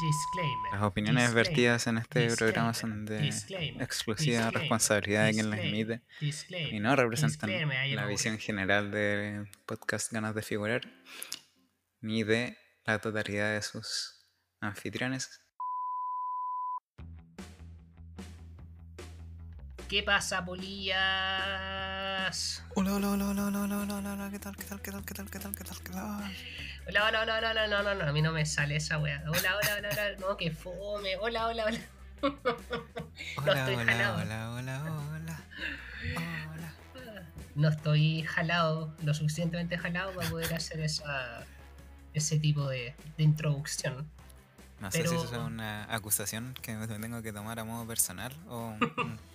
Disclaimer. Las opiniones disclaimer, vertidas en este programa son de exclusiva responsabilidad de quien las emite. Y no representan la visión general del podcast Ganas de Figurar ni de la totalidad de sus anfitriones. ¿Qué pasa, polillas? Hola, hola, hola, hola, hola, hola, hola, hola, ¿qué tal, qué tal, qué tal, qué tal, qué tal, qué tal, qué tal? Hola, hola, hola, hola, hola, no, no, no, a mí no me sale esa wea. Hola, hola, hola, hola, no, que fome. Hola, hola, hola. No Hola, estoy hola, jalado. hola, hola, hola, hola. No estoy jalado, lo suficientemente jalado para poder hacer esa, ese tipo de, de introducción. No sé si Pero- eso es una acusación que me tengo que tomar a modo personal o un,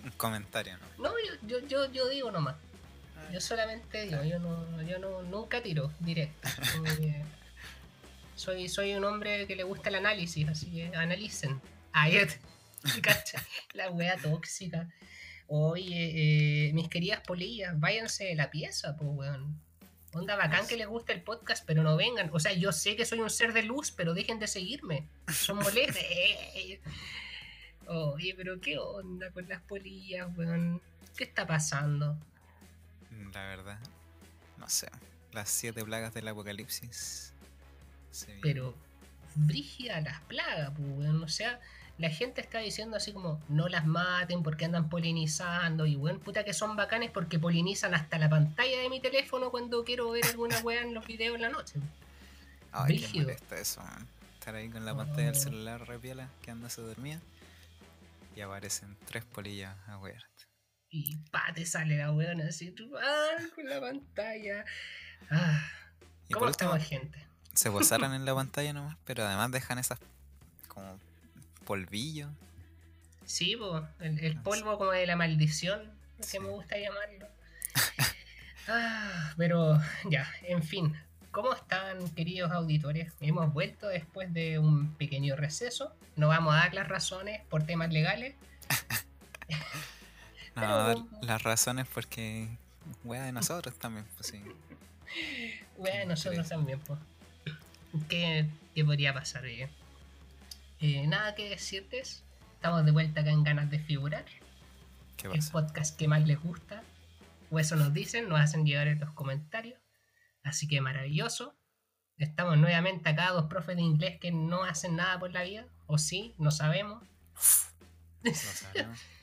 un- comentario, ¿no? No, yo, yo, yo digo nomás. Yo solamente digo, yo no, yo no, nunca tiro directo. Soy, soy un hombre que le gusta el análisis, así que analicen. Cacha, la wea tóxica. Oye, eh, mis queridas polillas, váyanse de la pieza, pues weón. Onda bacán que les gusta el podcast, pero no vengan. O sea, yo sé que soy un ser de luz, pero dejen de seguirme. Son molestos. Oye, pero qué onda con las polillas, weón. ¿Qué está pasando? La verdad, no sé. Las siete plagas del apocalipsis. Pero brígida las plagas, pues. O sea, la gente está diciendo así como, no las maten porque andan polinizando. Y weón, puta que son bacanes porque polinizan hasta la pantalla de mi teléfono cuando quiero ver alguna weá en los videos en la noche. Ay, qué brígido. molesta eso, man. Estar ahí con la pantalla del celular repiola, que anda se dormía. Y aparecen tres polillas a wear. Y pa, te sale la weona así, tú, ah, con la pantalla. Ah, ¿Cómo por último, estamos, gente? se posaron en la pantalla nomás, pero además dejan esas como polvillo. Sí, po, el, el No sé. polvo como de la maldición, que Sí. me gusta llamarlo. Ah, pero ya, en fin. ¿Cómo están, queridos auditores? Hemos vuelto después de un pequeño receso. No vamos a dar las razones por temas legales. No, dar las razones porque wea de nosotros también, pues sí. Bueno, nosotros interesa. también, pues. ¿Qué, qué podría pasar? eh? Eh, nada que decirles. Estamos de vuelta acá en ganas de figurar. ¿Qué el pasa? podcast que más les gusta. O eso nos dicen, nos hacen llegar en los comentarios. Así que maravilloso. Estamos nuevamente acá, dos profes de inglés que no hacen nada por la vida. O sí, no sabemos. Lo sabemos.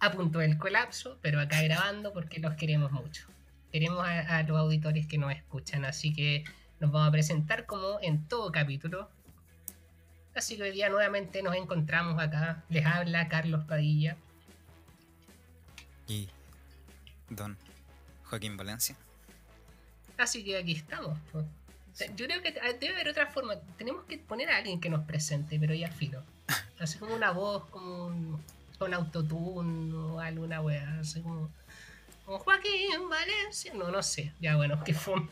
A punto del colapso, pero acá grabando porque los queremos mucho. Queremos a, a los auditores que nos escuchan, así que nos vamos a presentar como en todo capítulo. Así que hoy día nuevamente nos encontramos acá. Les habla Carlos Padilla. Y don Joaquín Valencia. Así que aquí estamos. po. Yo creo que debe haber otra forma. Tenemos que poner a alguien que nos presente, pero ya filo. Así como una voz, como un, con autotune o alguna wea, así como, como Joaquín Valencia, no, no sé, ya bueno, que fome.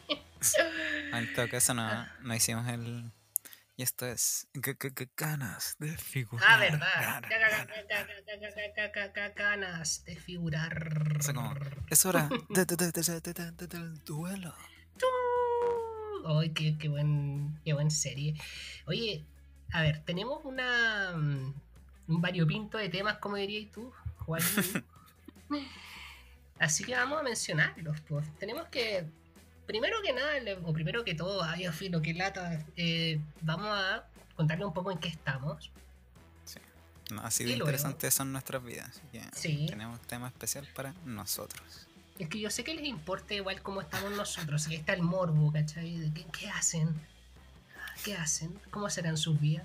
en todo caso no, no hicimos el... Y esto es ganas de figurar. Ah, verdad. Ganas de figurar. Es hora del duelo. Ay, qué, qué, buen, qué buen serie. Oye, a ver, tenemos una un variopinto de temas, como dirías tú, Joaquín. Así que vamos a mencionarlos. Pues. Tenemos que, primero que nada, o primero que todo, ay, filo, que lata, eh, vamos a contarle un poco en qué estamos. No, así de interesantes son nuestras vidas. Sí. tenemos tema especial para nosotros. Es que yo sé que les importa igual cómo estamos nosotros, ahí está el morbo, ¿cachai? Qué, qué hacen, qué hacen, cómo serán sus vidas.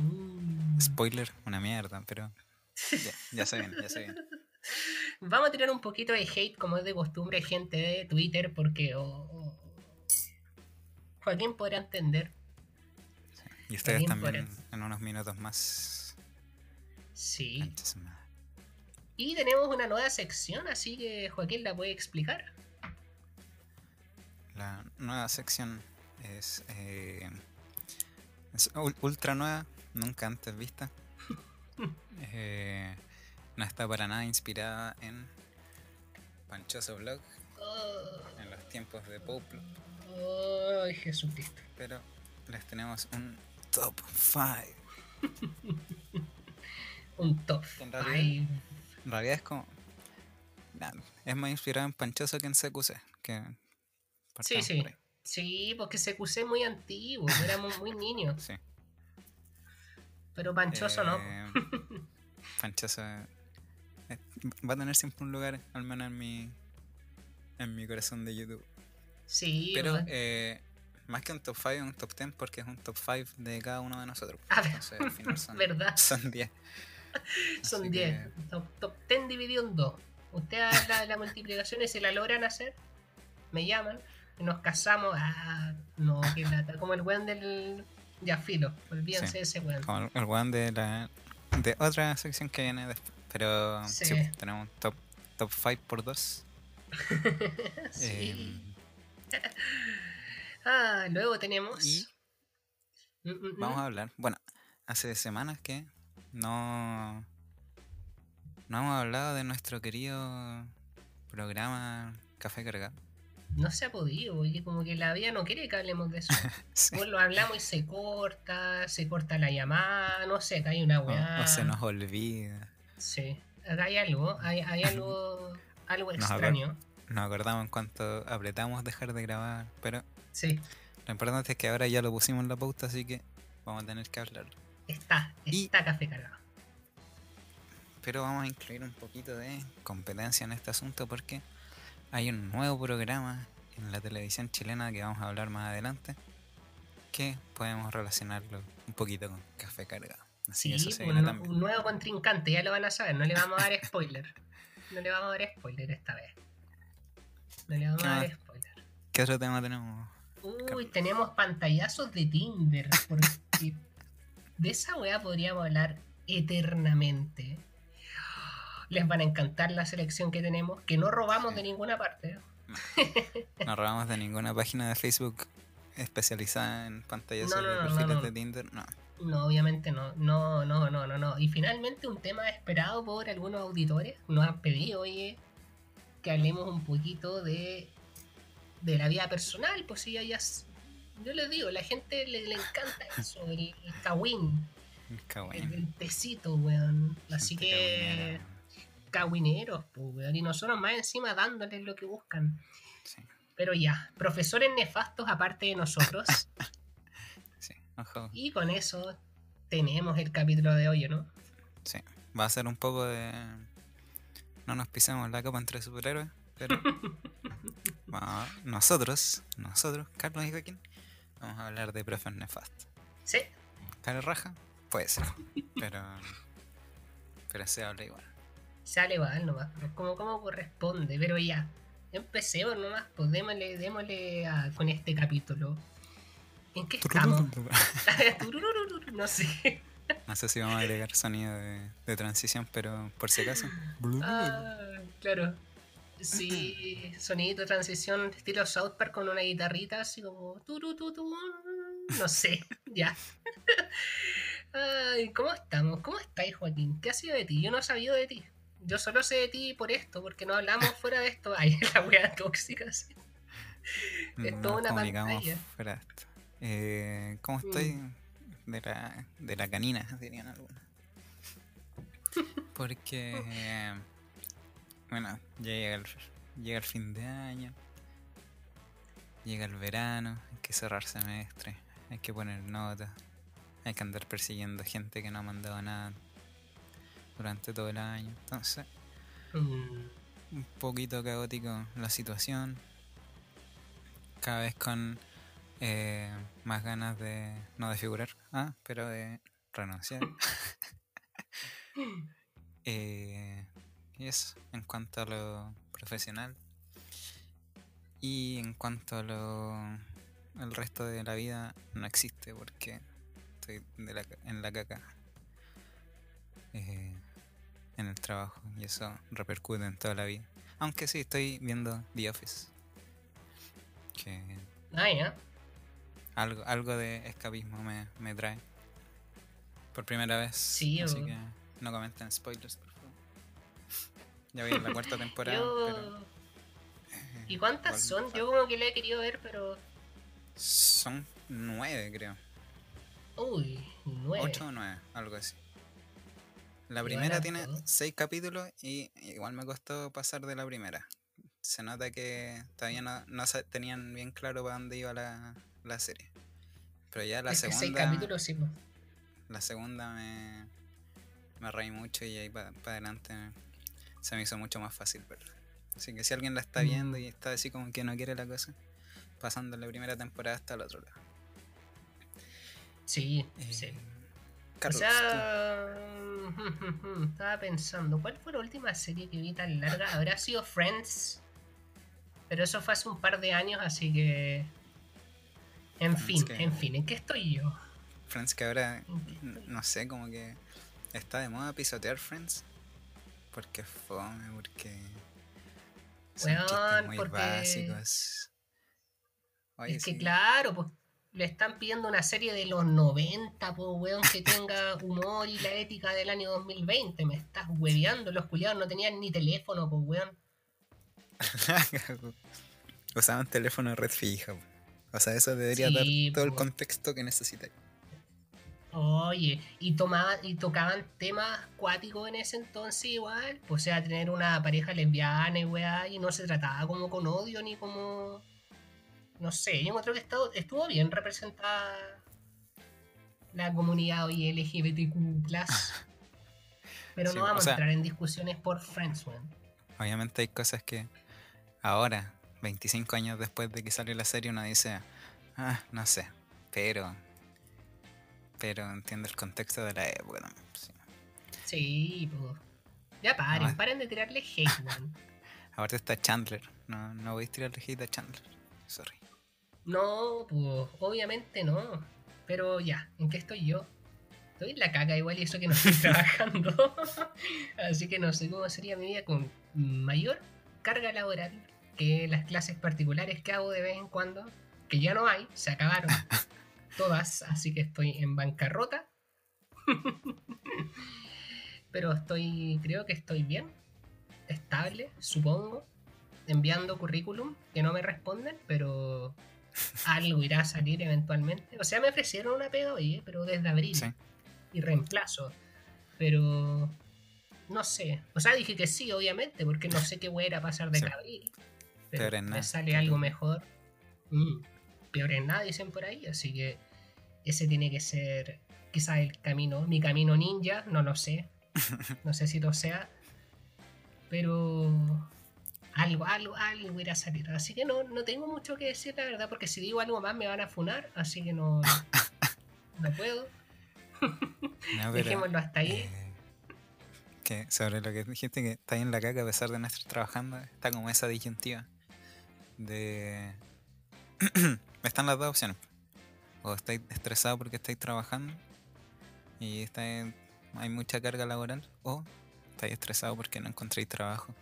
Mm. Spoiler, una mierda, pero ya, ya se viene, ya se viene. Vamos a tirar un poquito de hate, como es de costumbre, gente de Twitter, porque Joaquín podrá entender. Y ustedes Bien también en unos minutos más. Sí. Antes más. Y tenemos una nueva sección, así que Joaquín la puede explicar. La nueva sección es, eh, es ul- ultra nueva, nunca antes vista. Eh, no está para nada inspirada en Panchoso Blog, Oh, en los tiempos de Poplo, Ay, Jesucristo. pero les tenemos un top 5. Un top En realidad- five. En realidad es como. nah, es más inspirado en Panchoso que en CQC. Que Sí, sí. Sí, porque se es muy antiguo, éramos muy niños. Sí. Pero Panchoso no. Eh, Panchoso eh, va a tener siempre un lugar, al menos en mi, en mi corazón de YouTube. Sí, Pero bueno. eh, más que un top 5, un top 10 porque es un top 5 de cada uno de nosotros. Ah, Entonces al final son, verdad. son 10. Son así 10. Top, top 10 dividido en 2. Ustedes la, la multiplicación y si la logran hacer, me llaman nos casamos. Ah, no, que lata. Como el weón del. Ya filo, olvídense Sí. de ese weón. Como el, el weón de la de otra sección que viene después. Pero sí, Sí. pues, tenemos un top, top 5 por 2. Sí. Ah, luego tenemos. y Mm, mm, mm. vamos a hablar. Bueno, hace semanas que no. No hemos hablado de nuestro querido programa Café Cargado. No se ha podido, oye, como que la vida no quiere que hablemos de eso. Sí. Pues lo hablamos y se corta, se corta la llamada, no sé, acá hay una weá. o se nos olvida. Sí, acá hay algo, hay, hay algo, algo Nos extraño. Nos acordamos en cuanto apretamos dejar de grabar. Pero Sí, lo importante es que ahora ya lo pusimos en la pauta, así que vamos a tener que hablarlo. está, Y- está café cargado. Pero vamos a incluir un poquito de competencia en este asunto porque hay un nuevo programa en la televisión chilena que vamos a hablar más adelante que podemos relacionarlo un poquito con Café Cargado. Así Sí, eso se un, viene nu- también. un nuevo contrincante, ya lo van a saber, no le vamos a dar spoiler. No le vamos a dar spoiler esta vez. No le vamos ¿Qué a dar más? spoiler. ¿Qué otro tema tenemos? Uy, tenemos pantallazos de Tinder. Porque de esa weá podríamos hablar eternamente. Les van a encantar la selección que tenemos, que no robamos Sí. de ninguna parte. No robamos de ninguna página de Facebook especializada en pantallas No, no, de perfiles no. de Tinder. No. No, obviamente no. No, no, no, no, no. Y finalmente un tema esperado por algunos auditores. Nos han pedido, oye, que hablemos un poquito de, de la vida personal. Pues sí, ya, yo les digo, la gente le, le encanta eso, el, el kawin, el, bueno. el tecito, weón. Así Gente que. Cawineros, pues. Y nosotros más encima dándoles lo que buscan. Sí, Pero ya, profesores nefastos aparte de nosotros. sí, ojo. y con eso tenemos el capítulo de hoy, ¿no? Sí, va a ser un poco de. No nos pisemos la copa entre superhéroes, pero. nosotros, nosotros, Carlos y Joaquín, vamos a hablar de profes nefastos. Sí, Cara raja, puede ser, pero. Pero se habla igual. Sale igual nomás, pues, como, como corresponde, pero ya. Empecemos nomás, pues démosle, démosle a- con este capítulo. ¿En qué estamos? No sé. No sé si vamos a agregar sonido de, de transición, pero por si acaso. Ah, claro. Sí, sonidito de transición estilo South Park con una guitarrita así como no sé, ya. Ay, ¿cómo estamos? ¿Cómo estáis, Joaquín? ¿Qué ha sido de ti? Yo no he sabido de ti. Yo solo sé de ti por esto, porque no hablamos fuera de esto. Ay, la wea tóxica, sí. Es No toda una pantalla. fuera de esto. Eh, ¿Cómo Mm. estoy? De la, de la canina, dirían algunos. Porque, eh, bueno, ya llega el, llega el fin de año, llega el verano, hay que cerrar semestre, hay que poner notas, hay que andar persiguiendo gente que no ha mandado nada durante todo el año. Entonces, Mm, un poquito caótico la situación. Cada vez con eh, más ganas de, no de figurar, ah, pero de renunciar. Eh, y eso, en cuanto a lo profesional. Y en cuanto a lo el resto de la vida no existe porque estoy de la en la caca eh, en el trabajo y eso repercute en toda la vida. Aunque sí, estoy viendo The Office. Que Ah, ya. algo, algo de escapismo me, me trae. Por primera vez. Sí, así o- que no comenten spoilers, por favor. Ya voy en la cuarta temporada, Yo... pero eh, ¿Y cuántas igual son? Yo como que la he querido ver, pero... son nueve, creo. Uy, 9. 8 o 9, algo así. La primera tiene 6 capítulos y igual me costó pasar de la primera. Se nota que todavía no, no tenían bien claro para dónde iba la, la serie. Pero ya la segunda. 6 capítulos, sí. La segunda me, me reí mucho y ahí para adelante se me hizo mucho más fácil verla. Así que si alguien la está viendo mm. y está así como que no quiere la cosa, pasando la primera temporada hasta el otro lado. Sí, eh, sí. O sea, estaba pensando, ¿cuál fue la última serie que vi tan larga? ¿Habrá sido Friends? Pero eso fue hace un par de años, así que... En fin, en fin, ¿en qué estoy yo? Friends que ahora, no sé, como que está de moda pisotear Friends. Porque fome, porque... Son muy básicos. es que claro, pues le están pidiendo una serie de los 90, pues, weón, que tenga humor y la ética del año 2020. Me estás hueveando, los culiados no tenían ni teléfono, pues, weón. Usaban teléfono de red fija. O sea, eso debería dar todo el contexto que necesitáis. Oye, y tomaban, y tocaban temas acuáticos en ese entonces igual. Pues, o sea, tener una pareja lesbiana y weá, y no se trataba como con odio ni como no sé, yo creo que estuvo, estuvo bien representada la comunidad hoy LGBTQ. pero no vamos a entrar en discusiones por Friends, Obviamente hay cosas que ahora, 25 años después de que salió la serie, uno dice, ah, no sé, pero. Pero entiendo el contexto de la época Sí, sí pues. Ya paren, paren de tirarle hate, man. Aparte está Chandler. No, no voy a tirarle hate a Chandler. Sorry. No, pues obviamente no. Pero ya, ¿en qué estoy yo? Estoy en la caca igual y eso que no estoy trabajando. Así que no sé cómo sería mi vida con mayor carga laboral que las clases particulares que hago de vez en cuando, que ya no hay, se acabaron todas, así que estoy en bancarrota. Pero estoy, creo que estoy bien, estable, supongo, enviando currículum que no me responden, pero algo irá a salir eventualmente. O sea, me ofrecieron una pega hoy, pero desde abril. Y reemplazo. Pero no sé. O sea, dije que sí, obviamente, porque no sé qué voy a ir a pasar de abril. Pero me sale algo mejor. Mm, peor en nada, dicen por ahí. Así que ese tiene que ser quizás el camino, mi camino ninja, no lo sé. No sé si lo sea. Pero algo, algo, algo irá a salir. Así que no, no tengo mucho que decir, la verdad, porque si digo algo más me van a funar, así que no, no puedo. Dejémoslo hasta ahí. Eh, que sobre lo que dijiste que está en la caca a pesar de no estar trabajando, está como esa disyuntiva de... Están las dos opciones. O estáis estresado porque estáis trabajando y estáis, hay mucha carga laboral, o estáis estresado porque no encontréis trabajo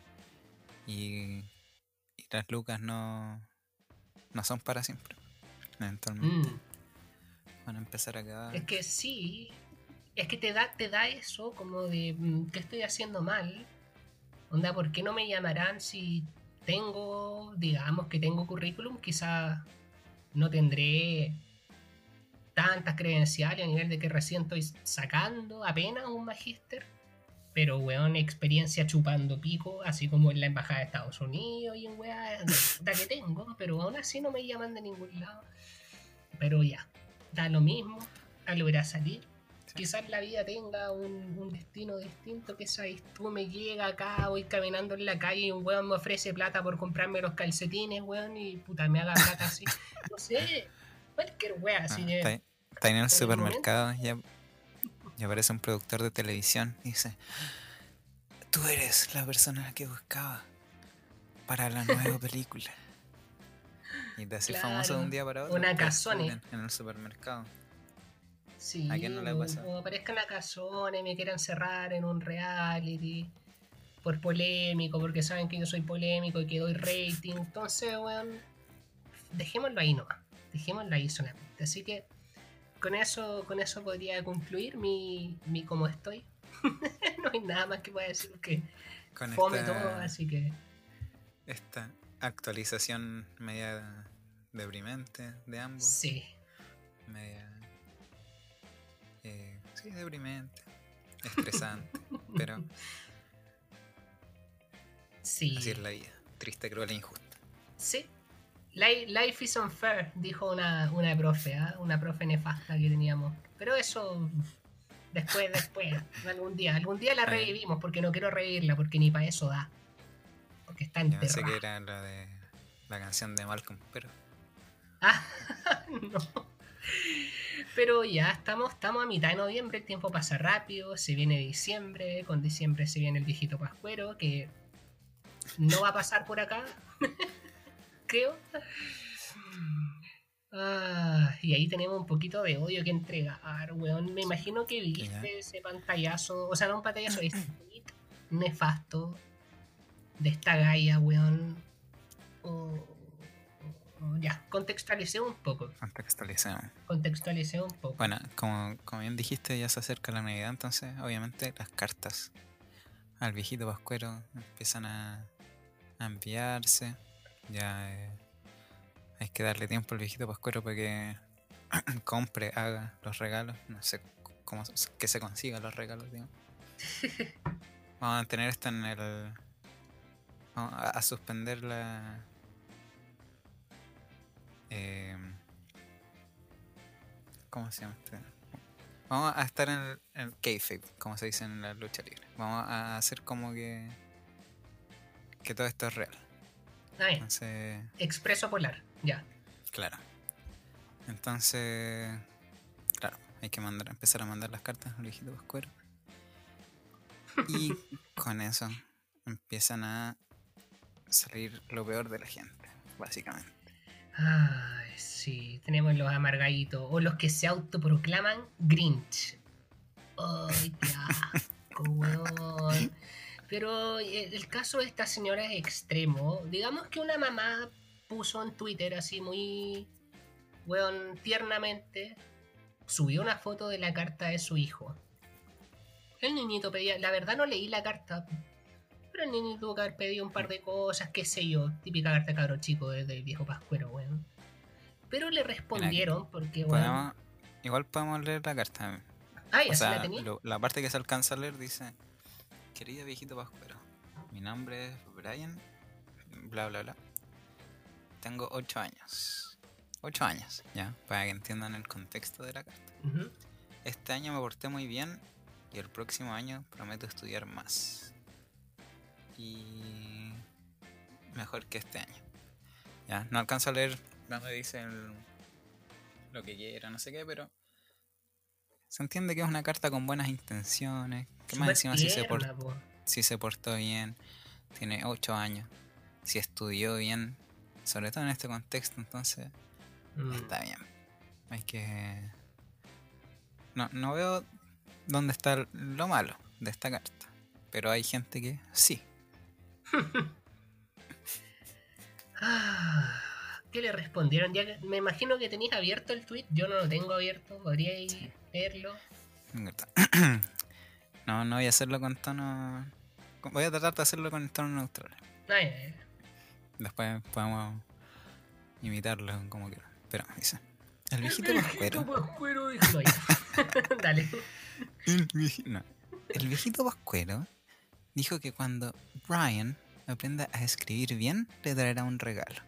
y, las lucas no, no son para siempre. Eventualmente mm. van a empezar a quedar. Es que sí, es que te da, te da eso como de mm, ¿qué estoy haciendo mal? Onda, ¿por qué no me llamarán si tengo, digamos que tengo currículum? Quizás no tendré tantas credenciales a nivel de que recién estoy sacando apenas un magíster pero, weón, experiencia chupando pico, así como en la embajada de Estados Unidos y en weá, la que tengo, pero aún así no me llaman de ningún lado. Pero ya, da lo mismo, a salir. Quizás la vida tenga un, destino distinto, que sabes tú me llega acá, voy caminando en la calle y un weón me ofrece plata por comprarme los calcetines, weón, y puta, me haga plata así. No sé, cualquier weá así ah, Está, en el supermercado, ya y aparece un productor de televisión y dice, tú eres la persona que buscaba para la nueva película. Y te hace famoso de un día para otro. Una casone. En el supermercado. Sí, ¿A quién no le pasa? O aparezca la casone, me quieran cerrar en un reality por polémico, porque saben que yo soy polémico y que doy rating. Entonces, weón, dejémoslo ahí nomás. Dejémoslo ahí solamente. Así que con eso, con eso podría concluir mi, mi cómo estoy. no hay nada más que pueda decir que con fome todo, así que. Esta actualización media deprimente de ambos. Sí. Media. Eh, sí, deprimente, estresante, pero Sí. así es la vida. Triste, cruel e injusta. Sí. Li- Life is unfair, dijo una, una profe, ¿ah? una profe nefasta que teníamos. Pero eso después, después, algún día. Algún día la revivimos porque no quiero revivirla porque ni para eso da. Porque está Yo pensé enterrada. que era la de la canción de Malcolm, pero Ah, no. Pero ya estamos, estamos a mitad de noviembre, el tiempo pasa rápido, se viene diciembre, con diciembre se viene el viejito pascuero, que no va a pasar por acá, creo. Ah, y ahí tenemos un poquito de odio que entregar, weón. Me imagino que viste ese pantallazo, o sea, no un pantallazo, tweet nefasto de esta Gaia, weón. O- o- ya, contextualicé un poco, contextualicemos. contextualicé un poco. Bueno, como, como bien dijiste, ya se acerca la Navidad, entonces obviamente las cartas al viejito pascuero empiezan a, a enviarse. Ya eh, hay que darle tiempo al viejito pascuero para que compre, haga los regalos. No sé cómo se- que se consiga los regalos, digamos. Vamos a tener esto en el. Vamos a, a suspender la. em, ¿Cómo se llama este? Vamos a estar en el, en el kayfabe, como se dice en la lucha libre. Vamos a hacer como que. que todo esto es real. Ah. Entonces. Expreso polar, ya. Claro. Entonces, claro, hay que mandar, empezar a mandar las cartas al viejito pascuero. Y con eso empiezan a salir lo peor de la gente, básicamente. Ay, sí, tenemos los amargaditos, o los que se autoproclaman Grinch. Ay, qué asco, weón. Pero eh, el caso de esta señora es extremo. Digamos que una mamá puso en Twitter así muy, weón, tiernamente, subió una foto de la carta de su hijo. El niñito pedía, la verdad no leí la carta, pero el niño tuvo que haber pedido un par de cosas, qué sé yo, típica carta de cabro chico desde el viejo pascuero, weón. Pero le respondieron porque, weón. Podemos- igual podemos leer la carta. Ah, ya O la tenía. lo- la parte que se alcanza a leer dice: Querido viejito pascuero, mi nombre es Brian, bla bla bla. Tengo 8 años. 8 años, ya, para que entiendan el contexto de la carta. Este año me porté muy bien y el próximo año prometo estudiar más. Y mejor que este año. Ya, no alcanzo a leer donde dice el- lo que quiera, no sé qué, pero se entiende que es una carta con buenas intenciones. Que más encima si se, por- tierna, po. si se portó bien, tiene 8 años, si estudió bien, sobre todo en este contexto, entonces Mm. Está bien. Hay que. No, no veo dónde está lo malo de esta carta. Pero hay gente que sí. ¿Qué le respondieron? Ya que- me imagino que tenéis abierto el tweet. Yo no lo tengo abierto. ¿Podríais leerlo? No, no voy a hacerlo con tono. Voy a tratar de hacerlo con tono neutral. Ay. Después podemos imitarlo como quieran. Pero dice. El viejito El pascuero. pascuero dijo. Dale. El, vieji- no. El viejito pascuero dijo que cuando Brian aprenda a escribir bien, le traerá un regalo.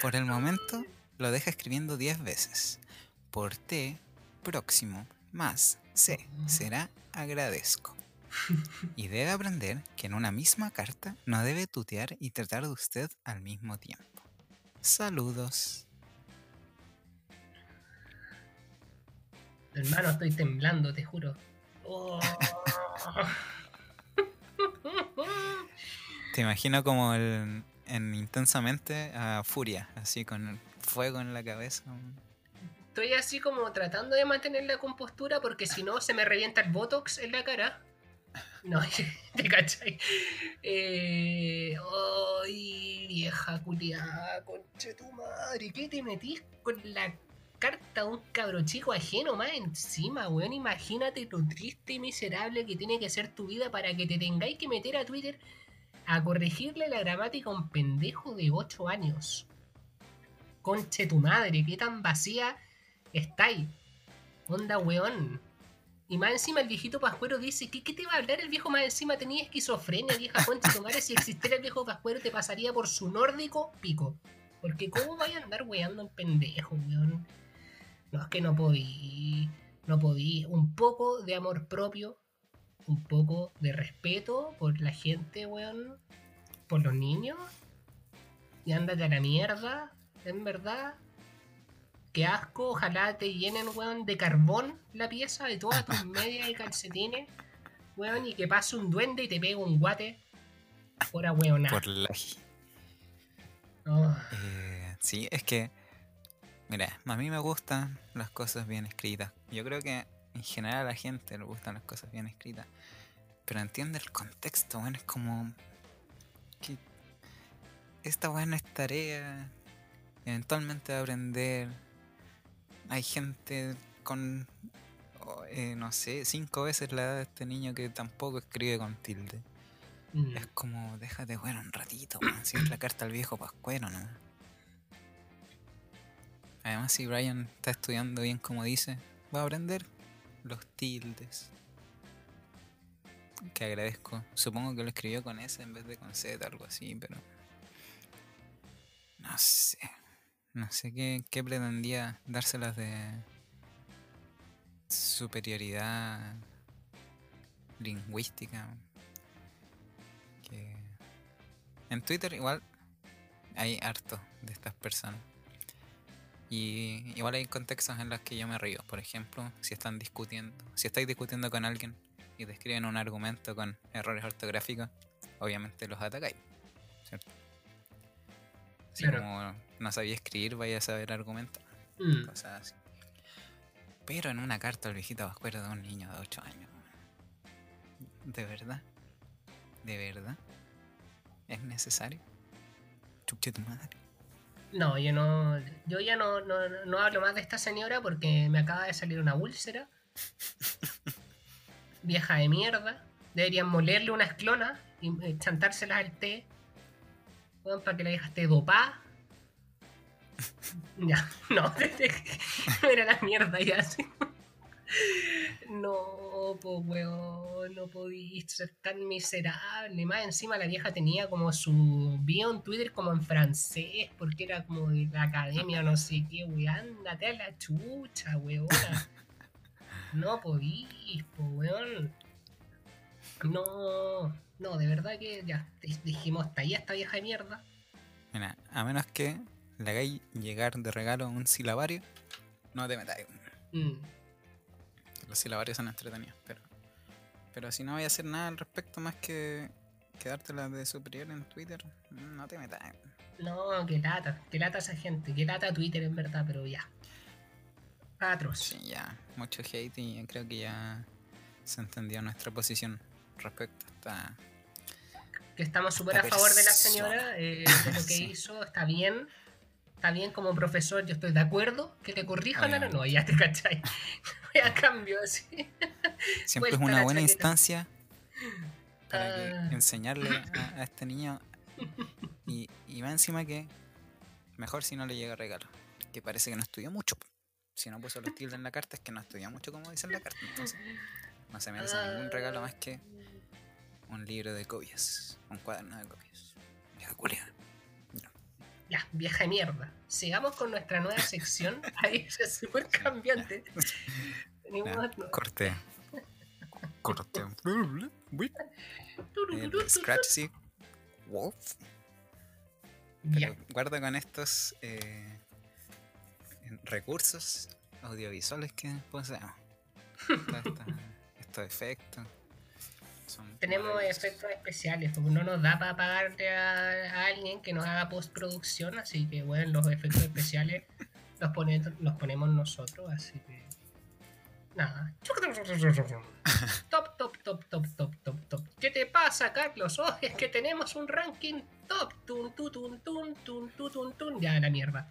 Por el momento, lo deja escribiendo 10 veces. Por T, próximo, más C, será agradezco. Y debe aprender que en una misma carta no debe tutear y tratar de usted al mismo tiempo. Saludos. Hermano, estoy temblando, te juro. Oh. Te imagino como el, en intensamente a Furia, así con el fuego en la cabeza. Estoy así como tratando de mantener la compostura porque si no se me revienta el botox en la cara. No, te cachai. Eh, vieja culiada, conche tu madre. ¿Qué te metís con la carta de un cabro chico ajeno más encima, weón? Imagínate lo triste y miserable que tiene que ser tu vida para que te tengáis que meter a Twitter a corregirle la gramática a un pendejo de 8 años. Conche tu madre, qué tan vacía estáis. Onda, weón. Y más encima el viejito Pascuero dice, ¿qué, qué te va a hablar el viejo más encima? Tenía esquizofrenia, vieja concha tu madre. Si existiera el viejo Pascuero te pasaría por su nórdico pico. Porque cómo vaya a andar weando en pendejo, weón. No, es que no podí. No podí. Un poco de amor propio. Un poco de respeto por la gente, weón. Por los niños. Y ándate a la mierda. En verdad. Qué asco, ojalá te llenen, weón, de carbón la pieza de todas tus medias y calcetines, weón, y que pase un duende y te pegue un guate. Por weón. Por la... Oh. Eh, sí, es que, mira, a mí me gustan las cosas bien escritas. Yo creo que en general a la gente le gustan las cosas bien escritas. Pero entiende el contexto, weón, es como... Que esta weón es tarea, eventualmente va a aprender hay gente con, eh, no sé, cinco veces la edad de este niño que tampoco escribe con tilde. Mm. Es como, déjate bueno un ratito, man. si es la carta al viejo pascuero, ¿no? Además, si Brian está estudiando bien como dice, va a aprender los tildes. Que agradezco. Supongo que lo escribió con S en vez de con Z, algo así, pero. No sé. No sé qué, qué pretendía dárselas de superioridad lingüística. Que en Twitter igual hay harto de estas personas. Y igual hay contextos en los que yo me río. Por ejemplo, si están discutiendo, si estáis discutiendo con alguien y describen un argumento con errores ortográficos, obviamente los atacáis. ¿Cierto? Claro. como no sabía escribir, vaya a saber argumentar. Mm. Cosas así. Pero en una carta al viejito Pascuero de un niño de 8 años. ¿De verdad? ¿De verdad? ¿Es necesario? Chuche tu madre. No, yo no. Yo ya no, no, no hablo más de esta señora porque me acaba de salir una úlcera. Vieja de mierda. Deberían molerle unas clonas y eh, chantárselas al té. Weón, para que la vieja esté dopada. Ya, no, era la mierda ya. No, pues weón, no podís ser tan miserable. Más encima la vieja tenía como su bio en Twitter como en francés, porque era como de la academia o no sé qué, weón. Ándate a la chucha, weona. No podís, pues weón. No, no, de verdad que ya di- dijimos, hasta ahí esta vieja de mierda. Mira, a menos que le hagáis llegar de regalo un silabario, no te metáis. Mm, Los silabarios son entretenidos, pero. Pero si no voy a hacer nada al respecto más que quedártela de superior en Twitter, no te metas. No, que lata, que lata esa gente, que lata Twitter en verdad, pero ya. Atroz. Sí, ya, mucho hate y creo que ya se entendió nuestra posición respecto a esta. que estamos súper a favor de la señora, eh, de lo que Sí. hizo, está bien. Está bien como profesor, yo estoy de acuerdo. Que te corrijan, Obviamente. no, ya te cachai. Voy a cambio así. Siempre es una la buena chaqueta. instancia para Ah. que enseñarle a, a este niño. Y, y va encima que mejor si no le llega regalo. Que parece que no estudió mucho. Si no puso los tildes en la carta es que no estudió mucho como dice en la carta. Entonces no se merece ningún regalo más que un libro de copias. Un cuaderno de copias. Vieja culia. Ya, vieja de mierda. Sigamos con nuestra nueva sección. Ahí es súper cambiante. Corte. Corte. Scratchy Wolf. Pero guarda con estos eh, recursos audiovisuales que poseemos. Estos efectos. Son Tenemos efectos especiales, porque no nos da para pagarle a, a alguien que nos haga postproducción, así que bueno, los efectos especiales los, pone- los ponemos nosotros, así que nada. Top, top, top, top, top, top, top. ¿Qué te pasa, Carlos? Oh, es que tenemos un ranking top. Tun, tu, tun, tun, tun, tu, tun, tun. Ya, la mierda.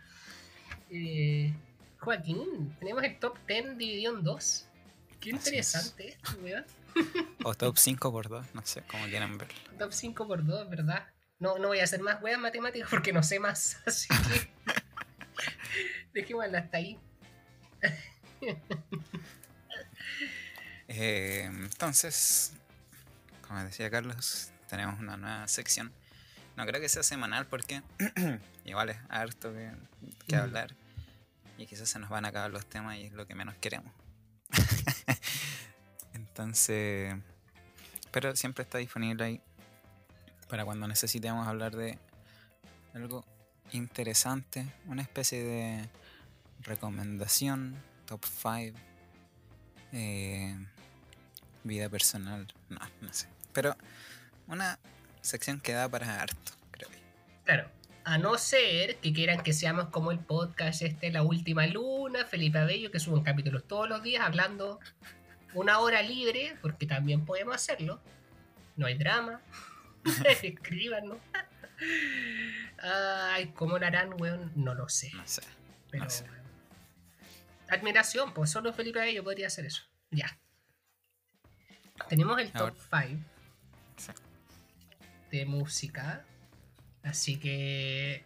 Eh, Joaquín, tenemos el top 10 dividido en dos. Qué Así interesante esto, weón. O top 5 por 2, no sé cómo quieran verlo. Top 5 por 2, ¿verdad? No, no voy a hacer más weas matemáticas porque no sé más, así que. Dejémosla hasta ahí. Eh, entonces, como decía Carlos, tenemos una nueva sección. No creo que sea semanal porque igual es harto que, que Mm. hablar y quizás se nos van a acabar los temas y es lo que menos queremos. Entonces, pero siempre está disponible ahí para cuando necesitemos hablar de algo interesante, una especie de recomendación, top 5, vida personal, no, no sé. Pero una sección que da para harto, creo. Claro. A no ser que quieran que seamos como el podcast este La Última Luna, Felipe Abello, que suben capítulos todos los días hablando una hora libre, porque también podemos hacerlo. No hay drama. Escríbanos. Ay, ¿cómo lo harán, weón? No lo sé. No sé. Pero, No sé. weón. Admiración, pues solo Felipe Abello podría hacer eso. Ya. Tenemos el top Ahora- 5 Sí. de música. Así que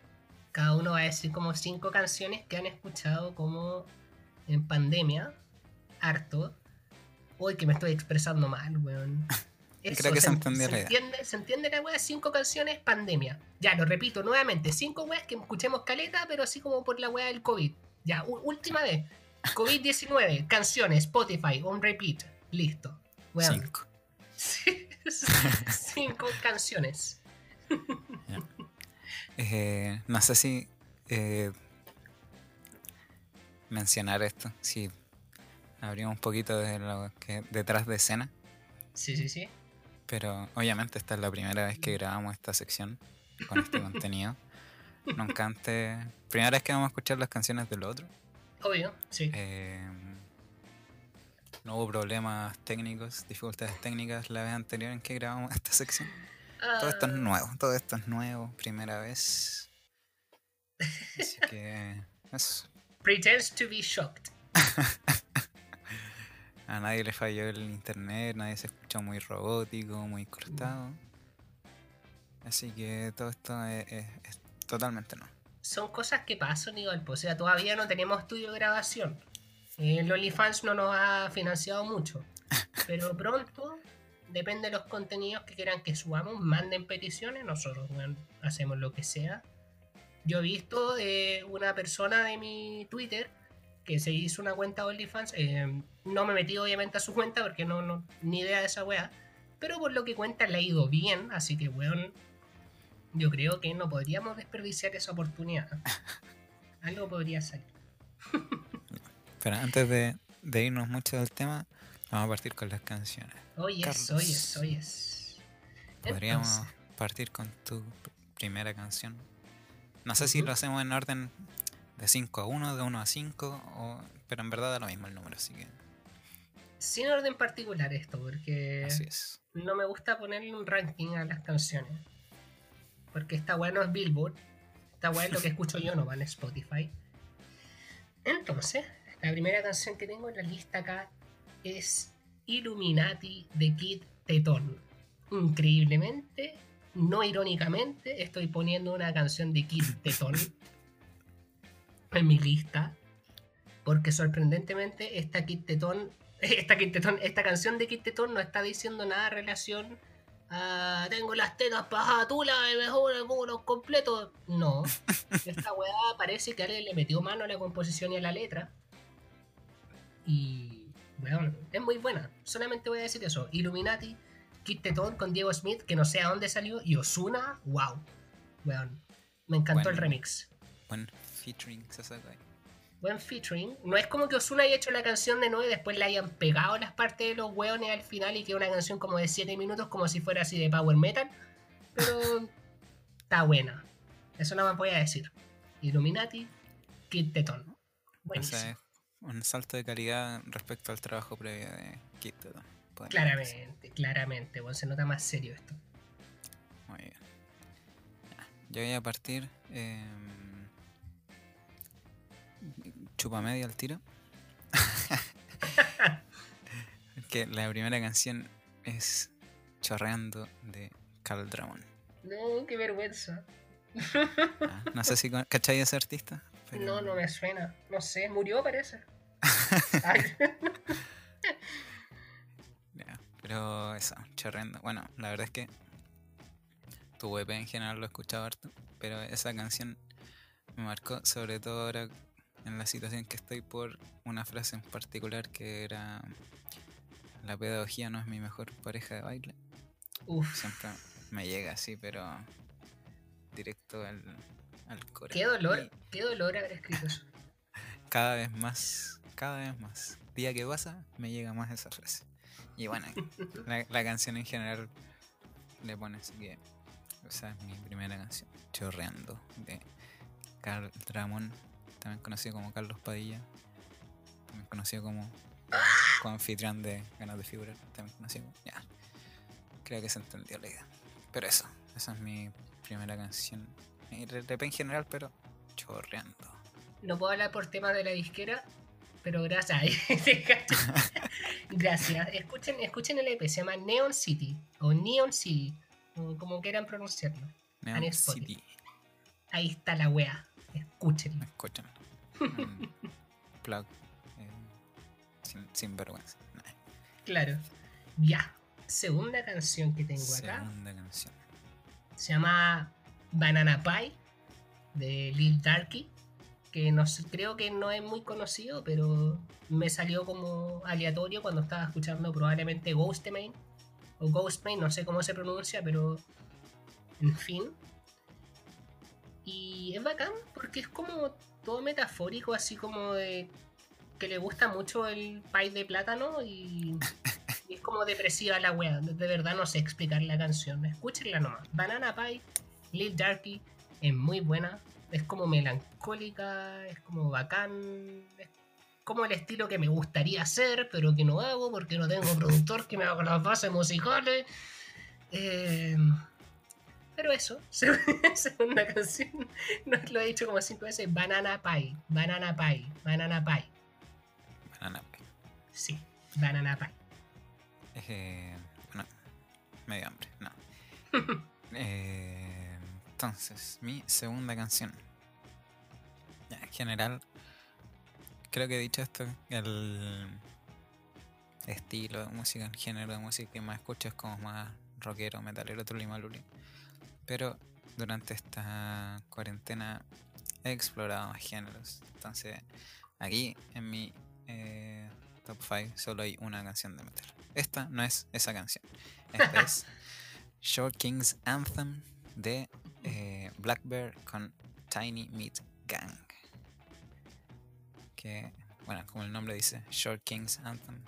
cada uno va a decir como cinco canciones que han escuchado como en pandemia. Harto. Uy, que me estoy expresando mal, weón. Creo que se entendió la idea. entiende, se entiende la wea, cinco canciones, pandemia. Ya, lo repito nuevamente, cinco weas que escuchemos caleta, pero así como por la wea del COVID. Ya, última vez. COVID-19, canciones, Spotify, on repeat. Listo. Weón. Cinco. Sí, cinco canciones. Eh, no sé si eh, mencionar esto, si abrimos un poquito de lo que detrás de escena, Sí, sí, sí. pero obviamente esta es la primera vez que grabamos esta sección con este contenido. Nunca antes, primera vez que vamos a escuchar las canciones del otro. Obvio, sí. Eh, no hubo problemas técnicos, dificultades técnicas la vez anterior en que grabamos esta sección. Todo esto es Ah, nuevo, todo esto es nuevo, primera vez. Así que eso. Pretends to be shocked. A nadie le falló el internet, nadie se escuchó muy robótico, muy cortado. Así que todo esto es, es- es totalmente nuevo. Son cosas que pasan, igual. O sea, todavía no tenemos estudio de grabación. Eh, El OnlyFans no nos ha financiado mucho. Pero pronto, depende de los contenidos que quieran que subamos, manden peticiones, nosotros hacemos lo que sea. Yo he visto de una persona de mi Twitter que se hizo una cuenta OnlyFans. eh, no me metí obviamente a su cuenta porque no, no ni idea de esa wea. Pero por lo que cuenta le ha ido bien, así que weón, yo creo que no podríamos desperdiciar esa oportunidad. Algo podría salir. Pero antes de, de irnos mucho del tema, vamos a partir con las canciones. Oyes, Carlos. oyes, oyes. Podríamos Entonces, partir con tu pr- primera canción. No sé si lo hacemos en orden de 5 a 1, de 1 a 5, o, pero en verdad da lo mismo el número, así que sin orden particular esto, porque así es. no me gusta ponerle un ranking a las canciones. Porque esta weá no es Billboard. Esta weá es lo que escucho yo, no va en Spotify. Entonces, la primera canción que tengo en la lista acá es Illuminati de Kid Teton. Increíblemente, no irónicamente, estoy poniendo una canción de Kid Teton en mi lista. Porque sorprendentemente esta Kid Teton, esta, Kid Teton- esta canción de Kid Teton no está diciendo nada en relación a tengo las tetas pajadas tula y mejor me pongo los completos. No. Esta weá parece que alguien le metió mano a la composición y a la letra. Y weón, es muy buena. Solamente voy a decir eso. Illuminati, Kid Teton con Diego Smith, que no sé a dónde salió, y Osuna, wow. Weón. Me encantó el Bueno. remix. Buen featuring se sacó ahí. buen featuring. No es como que Osuna haya hecho la canción de nuevo y después le hayan pegado las partes de los hueones al final y que una canción como de 7 minutos, como si fuera así de power metal. Pero está buena. Eso no me voy a decir. Illuminati, Kid Teton. O Buenísimo. sea, es un salto de calidad respecto al trabajo previo de Kid Teton, decir. claramente, claramente. Bueno, se nota más serio esto. Muy bien. Yo voy a partir. Eh, chupa media al tiro. Porque la primera canción es Chorreando de Carl Drummond. No, qué vergüenza. Ah, no sé si a ese artista. pero- No, no me suena. No sé, murió parece. pero eso, chorrendo. Bueno, la verdad es que tu EP en general lo he escuchado harto, pero esa canción me marcó sobre todo ahora en la situación que estoy por una frase en particular que era la pedagogía no es mi mejor pareja de baile. Uf. Siempre me llega así, pero directo al, al corazón. Qué dolor, qué dolor haber escrito eso. cada vez más, cada vez más. Día que pasa, me llega más esa frase. Y bueno, la, canción en general le pone así que. Esa es mi primera canción, Chorreando, de Carl Ramón, también conocido como Carlos Padilla, también conocido como anfitrión de Ganas de Figurar, también conocido. Ya, creo que se entendió la idea. Pero eso, esa es mi primera canción. RP en general, pero chorreando. No puedo hablar por temas de la disquera, pero gracias. gracias. Escuchen, escuchen el EP, se llama Neon City o Neon City, o como quieran pronunciarlo. Neon City. Ahí está la wea. Escúchenlo. Escúchenlo. plug. Eh, sin, vergüenza. Claro. Ya. Segunda canción que tengo acá. Segunda canción. Se llama Banana Pie de Lil Darky. Que no creo que no es muy conocido, pero me salió como aleatorio cuando estaba escuchando probablemente Ghostmain o Ghostmain, no sé cómo se pronuncia, pero en fin. Y es bacán porque es como todo metafórico, así como de que le gusta mucho el pie de plátano y, es como depresiva la wea. De verdad no sé explicar la canción. Escúchenla nomás. Banana Pie, Lil Darky, es muy buena. Es como melancólica, es como bacán. Es como el estilo que me gustaría hacer, pero que no hago porque no tengo productor que me haga las bases musicales. Eh, pero eso, segunda canción, no lo he dicho como cinco veces, Banana Pie, Banana Pie, Banana Pie. Banana Pie. Sí, Banana Pie. Eh, no, medio hambre, no. eh, entonces, mi segunda canción. en general, creo que he dicho esto, el estilo de música, el género de música que más escucho es como más rockero, metalero, trulimaluli. Pero durante esta cuarentena he explorado más géneros. Entonces, aquí en mi eh, top 5 solo hay una canción de metal. Esta no es esa canción. Esta es Short King's Anthem de eh, Black Bear con Tiny Meat Gang. Que, bueno, como el nombre dice, Short King's Anthem.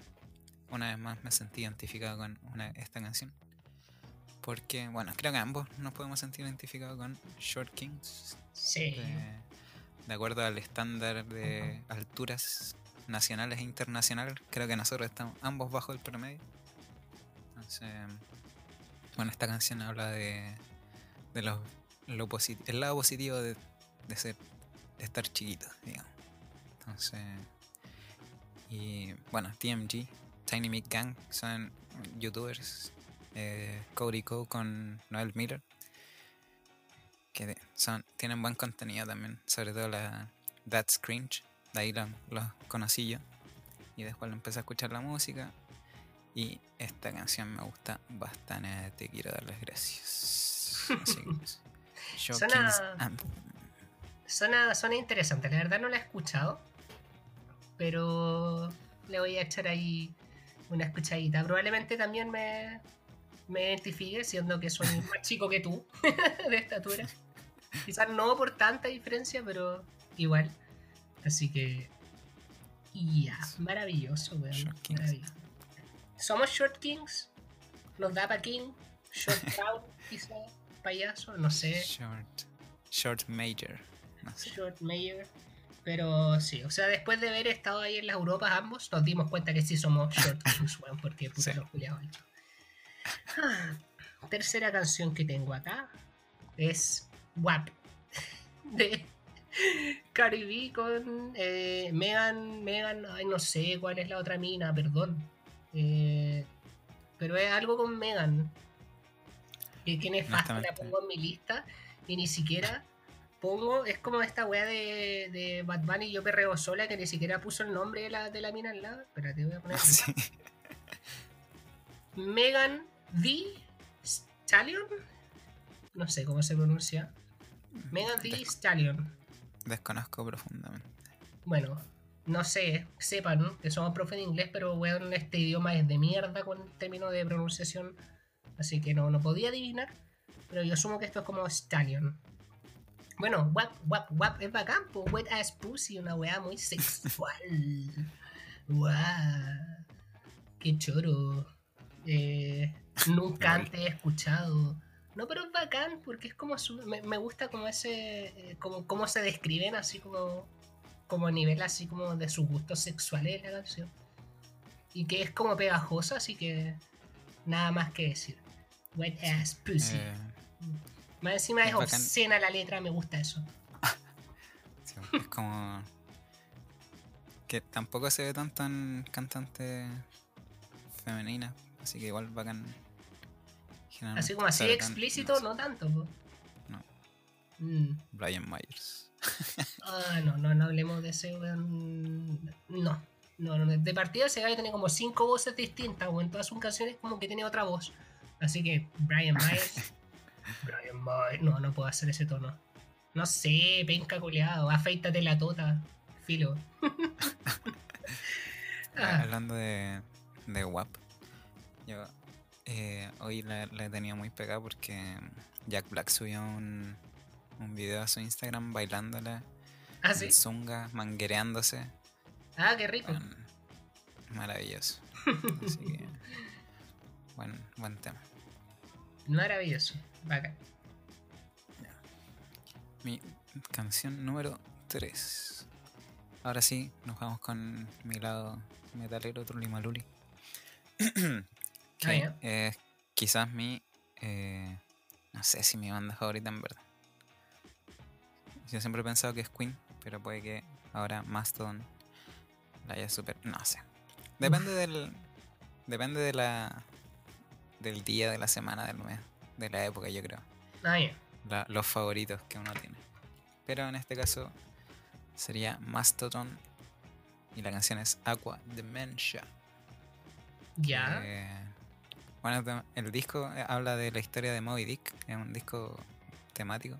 Una vez más me sentí identificado con esta canción porque, bueno, creo que ambos nos podemos sentir identificados con Short Kings. Sí. De, acuerdo al estándar de alturas nacionales e internacionales, creo que nosotros estamos ambos bajo el promedio. Entonces, bueno, esta canción habla de, de lo, lo el lado positivo de, de ser de estar chiquito, digamos. Entonces, y bueno, TMG, Tiny Meat Gang son youtubers eh, Cody Code con Noel Miller. Que son, tienen buen contenido también, sobre todo la That's Cringe. De ahí los conocí yo. Y después empecé a escuchar la música. Y esta canción me gusta bastante. Te quiero dar las gracias. suena, suena, interesante. La verdad no la he escuchado. Pero le voy a echar ahí una escuchadita. Probablemente también me, me identifique, siendo que soy más chico que tú de estatura. Quizás no por tanta diferencia, pero igual. Así que. Ya, maravilloso, weón. Maravilloso. Somos Short Kings. Nos da pa' King. Short Crowd, quizá. Payaso, no sé. Short. Short Major. Short Major. Pero sí, o sea, después de haber estado ahí en las Europas ambos, nos dimos cuenta que sí somos Short Kings, weón, porque puta los culiados Ah, tercera canción que tengo acá es WAP de Caribbean con eh, Megan, Megan, ay no sé cuál es la otra mina, perdón. Eh, pero es algo con Megan. Que tiene fácil, la pongo en mi lista y ni siquiera pongo, es como esta weá de, de Bad Bunny y yo perreo sola que ni siquiera puso el nombre de la, de la mina al lado. Espérate, voy a poner. Sí. Megan D. Stallion. No sé cómo se pronuncia. Megan D. Desco- Stallion. Desconozco profundamente. Bueno, no sé, sepan que somos profe de inglés, pero weón, este idioma es de mierda con términos de pronunciación. Así que no, no podía adivinar. Pero yo asumo que esto es como Stallion. Bueno, wap, wap, wap es bacán, po, wet ass pussy, una weá muy sexual. Guau. Qué choro. Eh, nunca antes he escuchado. No, pero es bacán porque es como su, me, me gusta como ese, eh, como cómo se describen así como, como a nivel así como de sus gustos sexuales la canción. Y que es como pegajosa, así que nada más que decir. Wet ass pussy. Eh, Más encima es obscena la letra, me gusta eso. sí, es como. Que tampoco se ve tanto en cantante femenina. Así que igual bacán. Así como así explícito, no tanto. po. No. Mm. Brian Myers. Ah, no, no, no hablemos de ese weón. No, no, no. De partida ese gallo tiene como cinco voces distintas, o en todas sus canciones como que tiene otra voz. Así que Brian Myers. Brian Myers. No, no puedo hacer ese tono. No sé, penca coleado, afeítate la tota. Filo. Ah, Hablando de, de WAP, yo eh, hoy la, la he tenido muy pegada porque Jack Black subió un, un video a su Instagram bailándola ah, sí. en zunga, manguereándose. Ah, qué rico. Maravilloso. Así que, buen, buen tema. Maravilloso. Bacán. Mi canción número 3. Ahora sí, nos vamos con mi lado metalero Trulimaluli. que Ah, quizás mi. eh, no sé si mi banda favorita en verdad. Yo siempre he pensado que es Queen, pero puede que ahora Mastodon la haya super. No sé. Depende del. Depende de la. Del día, de la semana, del mes, de la época, yo creo Ah, la- los favoritos que uno tiene. Pero en este caso sería Mastodon y la canción es Aqua Dementia. Ya. Eh, bueno, el disco eh, habla de la historia de Moby Dick, es un disco temático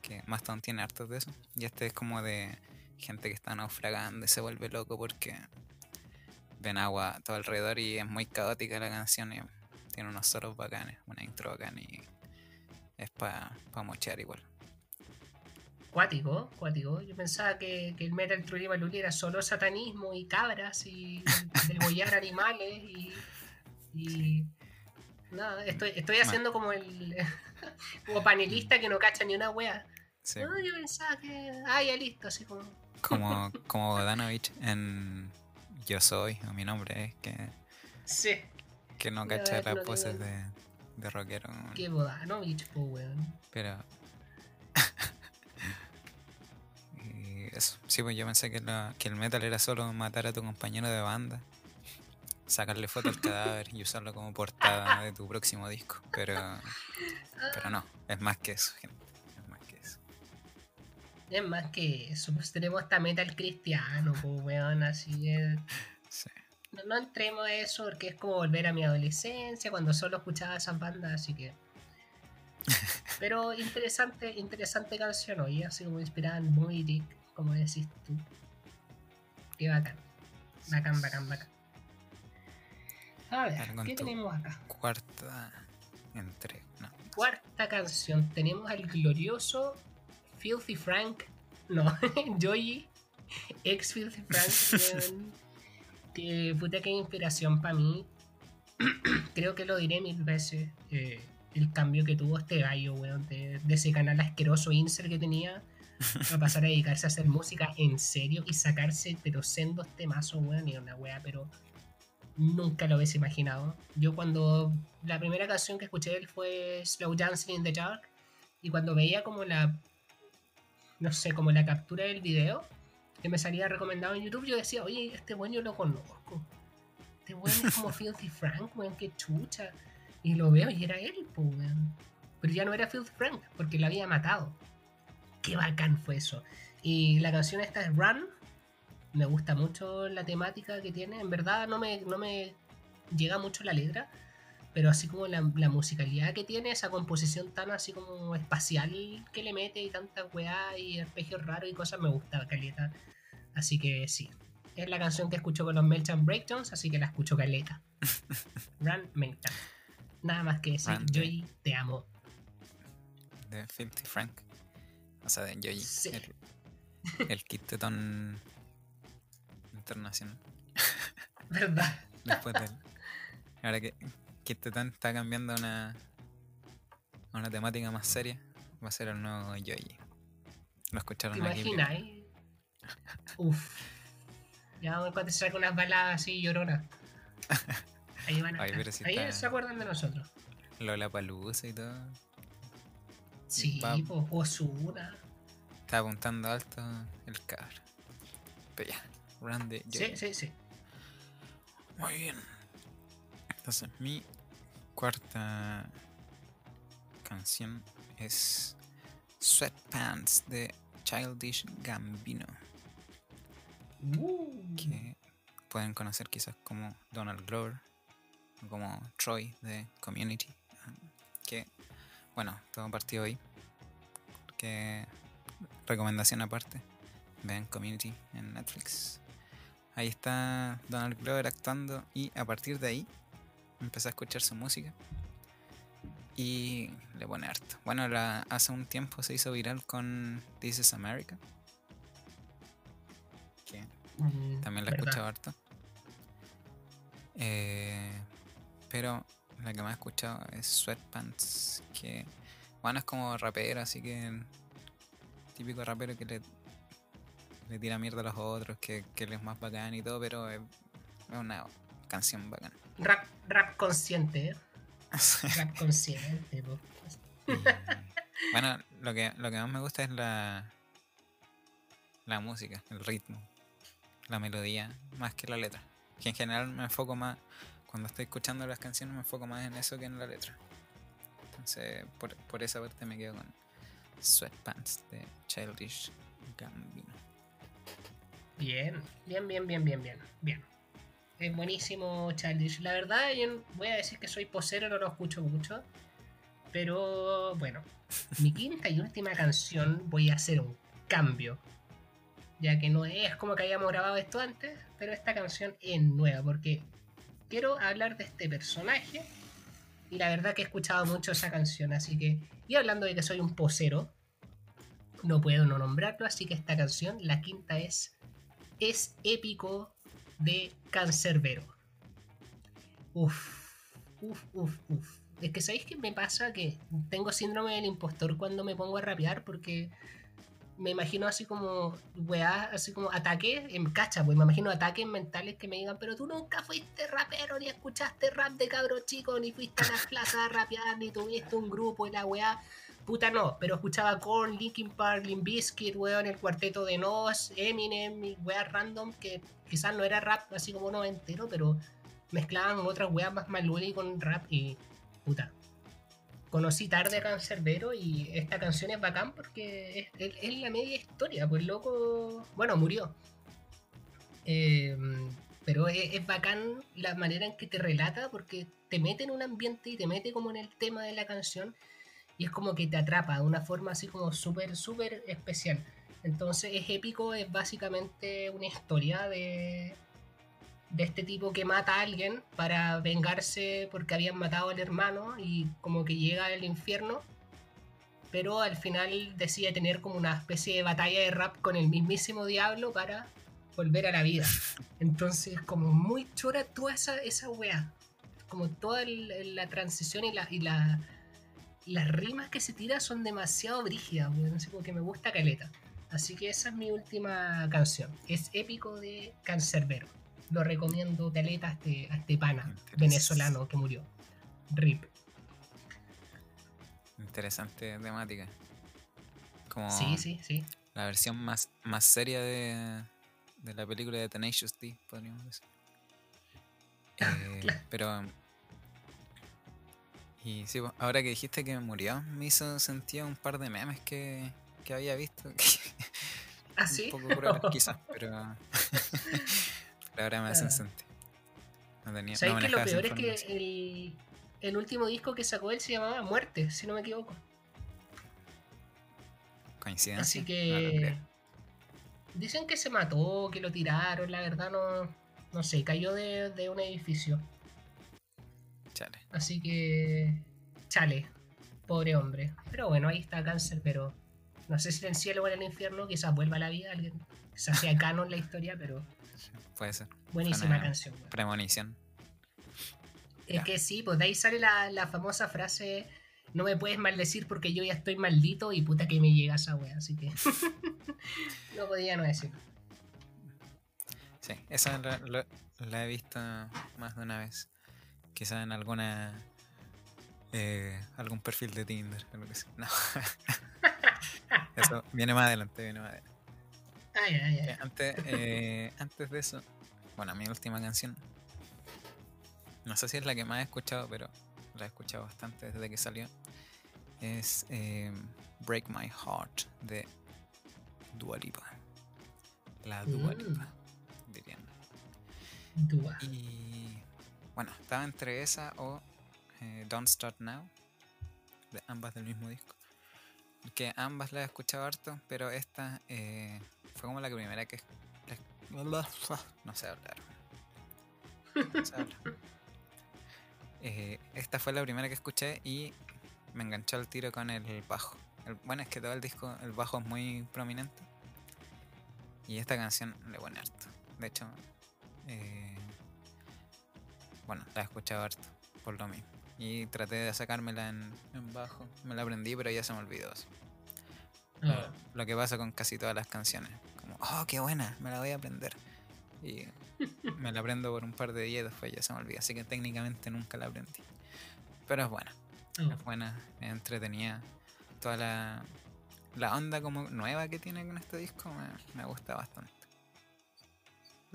que Mastodon tiene hartos de eso. Y este es como de gente que está naufragando y se vuelve loco porque ven agua todo alrededor y es muy caótica la canción y tiene unos solos bacanes, una intro bacán y es para mochear igual. Cuático, cuático. Yo pensaba que, el Metal Truly Baluli era solo satanismo y cabras y degollar animales y. y nada, estoy, estoy haciendo como el. como panelista que no cacha ni una wea. Sí, No, yo pensaba que. Ah, ya listo, así como. como, como Bodanovich en Yo Soy, o mi nombre es que, Sí, que no cacha no las poses digo- de, de rockero. qué boda, ¿no, bicho, po, weón? Pero. y eso. Sí, pues yo pensé que, la- que el metal era solo matar a tu compañero de banda, sacarle foto al cadáver y usarlo como portada de tu próximo disco. Pero, pero no, es más que eso, gente. Es más que eso. Es más que eso, pues tenemos hasta metal cristiano, po, weón, así es. Sí. No, no entremos a eso porque es como volver a mi adolescencia cuando solo escuchaba esas bandas, así que. Pero interesante, interesante canción hoy, así como inspirada en Moby Dick, como decís tú. Qué bacán. Bacán, bacán, bacán. A ver, Dale ¿qué tenemos acá? Cuarta entre. No. Cuarta canción, tenemos al glorioso Filthy Frank, no, Joey, ex Filthy Frank, que puta que inspiración para mí. Creo que lo diré mil veces. eh, el cambio que tuvo este gallo, weón, de, de ese canal asqueroso insert que tenía a pasar a dedicarse a hacer música en serio y sacarse pero sendos temazos, weón, y una wea, pero nunca lo hubiese imaginado. Yo cuando la primera canción que escuché de él fue Slow Dancing in the Dark y cuando veía como la no sé, como la captura del video que me salía recomendado en YouTube, yo decía, oye, este yo lo conozco. Este weón es como Filthy Frank, weón, qué chucha. Y lo veo y era él, pues, weón. Pero ya no era Filthy Frank, porque lo había matado. qué bacán fue eso. Y la canción esta es Run. Me gusta mucho la temática que tiene. En verdad no me, no me llega mucho la letra. Pero así como la, musicalidad que tiene, esa composición tan así como espacial que le mete y tanta weá y arpegios raros y cosas, me gusta caleta. Así que sí. Es la canción que escucho con los Melchan Breakdowns, así que la escucho caleta. Run me encanta. Nada más que decir, Joy, te amo. De Filthy Frank. O sea, de Joy. El, el kit internacional. ¿Verdad? Después del. Ahora que Kit está cambiando a una, una temática más seria, va a ser el nuevo Yoyi. Lo escucharon ¿Te imaginas? Uf. Ya vamos a saca unas baladas así lloronas. Ahí van a Ahí se acuerdan de nosotros. Lola Palusa y todo. Sí, pues Osuna. Está apuntando alto el cabro. Pero ya, grande. Sí, sí, sí. Muy bien. Entonces, mi cuarta canción es Sweatpants de Childish Gambino. Uh. Que pueden conocer quizás como Donald Glover o como Troy de Community. Que, bueno, todo partido hoy. Que recomendación aparte. Vean Community en Netflix. Ahí está Donald Glover actuando y a partir de ahí empecé a escuchar su música y le pone harto. Bueno, hace un tiempo se hizo viral con This is America. Que mm, también la he escuchado harto. Eh, pero la que más he escuchado es Sweatpants. Que bueno, es como rapero, así que típico rapero que le, le tira mierda a los otros, que, que él es más bacán y todo, pero es, es una canción bacán. Rap, rap consciente, ¿eh? rap consciente. bueno, lo que, lo que más me gusta es la, la música, el ritmo, la melodía, más que la letra. Que en general me enfoco más, cuando estoy escuchando las canciones, me enfoco más en eso que en la letra. Entonces, por, por esa parte me quedo con Sweatpants de Childish Gambino. Bien, bien, bien, bien, bien, bien, bien. Es buenísimo Childish. La verdad, voy a decir que soy posero, no lo escucho mucho. Pero bueno, mi quinta y última canción voy a hacer un cambio. Ya que no es como que hayamos grabado esto antes, pero esta canción es nueva porque quiero hablar de este personaje. Y la verdad que he escuchado mucho esa canción, así que... Y hablando de que soy un posero, no puedo no nombrarlo, así que esta canción, la quinta es... Es épico de Cancerbero. Uf, uf, uf, uf. Es que sabéis que me pasa que tengo síndrome del impostor cuando me pongo a rapear porque me imagino así como weá, así como ataques en cacha, pues me imagino ataques mentales que me digan, pero tú nunca fuiste rapero, ni escuchaste rap de cabro chico, ni fuiste a las clases a rapear, ni tuviste un grupo y la weá. Puta no, pero escuchaba Korn, Linkin Park, Limp Bizkit, weón, el cuarteto de Nos, Eminem y weas random que quizás no era rap así como no entero, pero mezclaban otras weas más y con rap y puta. Conocí tarde a Cancerbero y esta canción es bacán porque es, la media historia, pues loco, bueno, murió. Em, pero es, bacán la manera en que te relata porque te mete en un ambiente y te mete como en el tema de la canción y es como que te atrapa de una forma así como súper, súper especial. Entonces es épico, es básicamente una historia de, de este tipo que mata a alguien para vengarse porque habían matado al hermano y como que llega al infierno, pero al final decide tener como una especie de batalla de rap con el mismísimo diablo para volver a la vida. Entonces como muy chora toda esa, esa weá, como toda la transición y la, y la las rimas que se tira son demasiado brígidas, no sé, como que me gusta caleta. Así que esa es mi última canción. Es épico de Cancerbero. Lo recomiendo caleta a este, a este pana venezolano que murió. RIP. Interesante temática. Como sí, sí, sí. La versión más, más seria de, de la película de Tenacious D, podríamos decir. Eh, pero y sí, ahora que dijiste que murió, me hizo sentido un par de memes que, que había visto. ¿Ah, sí? Un poco cruel, quizás, pero, pero ahora me hacen Ah. sentir. No tenía, ¿Sabes no que lo peor es que el, el último disco que sacó él se llamaba Muerte, si no me equivoco? Coincidencia. Así que. dicen que se mató, que lo tiraron, la verdad no. No sé, cayó de, de un edificio. Chale. Así que. Chale. Pobre hombre. Pero bueno, ahí está cáncer, pero. No sé si en el cielo o en el infierno, quizás vuelva a la vida alguien. Quizás sea canon la historia, pero Puede ser. buenísima canción. Premonición. Es Ya. que sí, pues de ahí sale la, la famosa frase. No me puedes maldecir porque yo ya estoy maldito y puta que me llega esa wea, así que. no podía no decirlo. Sí, esa la, la- la he visto más de una vez. Quizás en alguna. eh, algún perfil de Tinder. o lo que sea. No. Eso viene más adelante, viene más adelante. Ay, ay, ay. Eh, Antes, eh, antes de eso, bueno, mi última canción. No sé si es la que más he escuchado, pero la he escuchado bastante desde que salió. Es eh, Break My Heart de Dua Lipa. La Dua Mm. Lipa, dirían. Dúa. Y bueno, estaba entre esa o eh, Don't Start Now, de ambas del mismo disco. Que ambas las he escuchado harto, pero esta eh, fue como la primera que. la- No sé hablar. No sé hablar. Eh, esta fue la primera que escuché y me enganchó al tiro con el bajo. El- bueno, es que todo el disco, el bajo es muy prominente. Y esta canción le pone harto. De hecho, eh, bueno, la he escuchado harto, por lo mismo. Y traté de sacármela en, en bajo. Me la aprendí, pero ya se me olvidó. así. Ah, Lo que pasa con casi todas las canciones. Como, oh, qué buena, me la voy a aprender. Y me la aprendo por un par de días y después ya se me olvida. Así que técnicamente nunca la aprendí. Pero es buena, ah. es buena, es entretenida. Toda la, la onda como nueva que tiene con este disco me, me gusta bastante.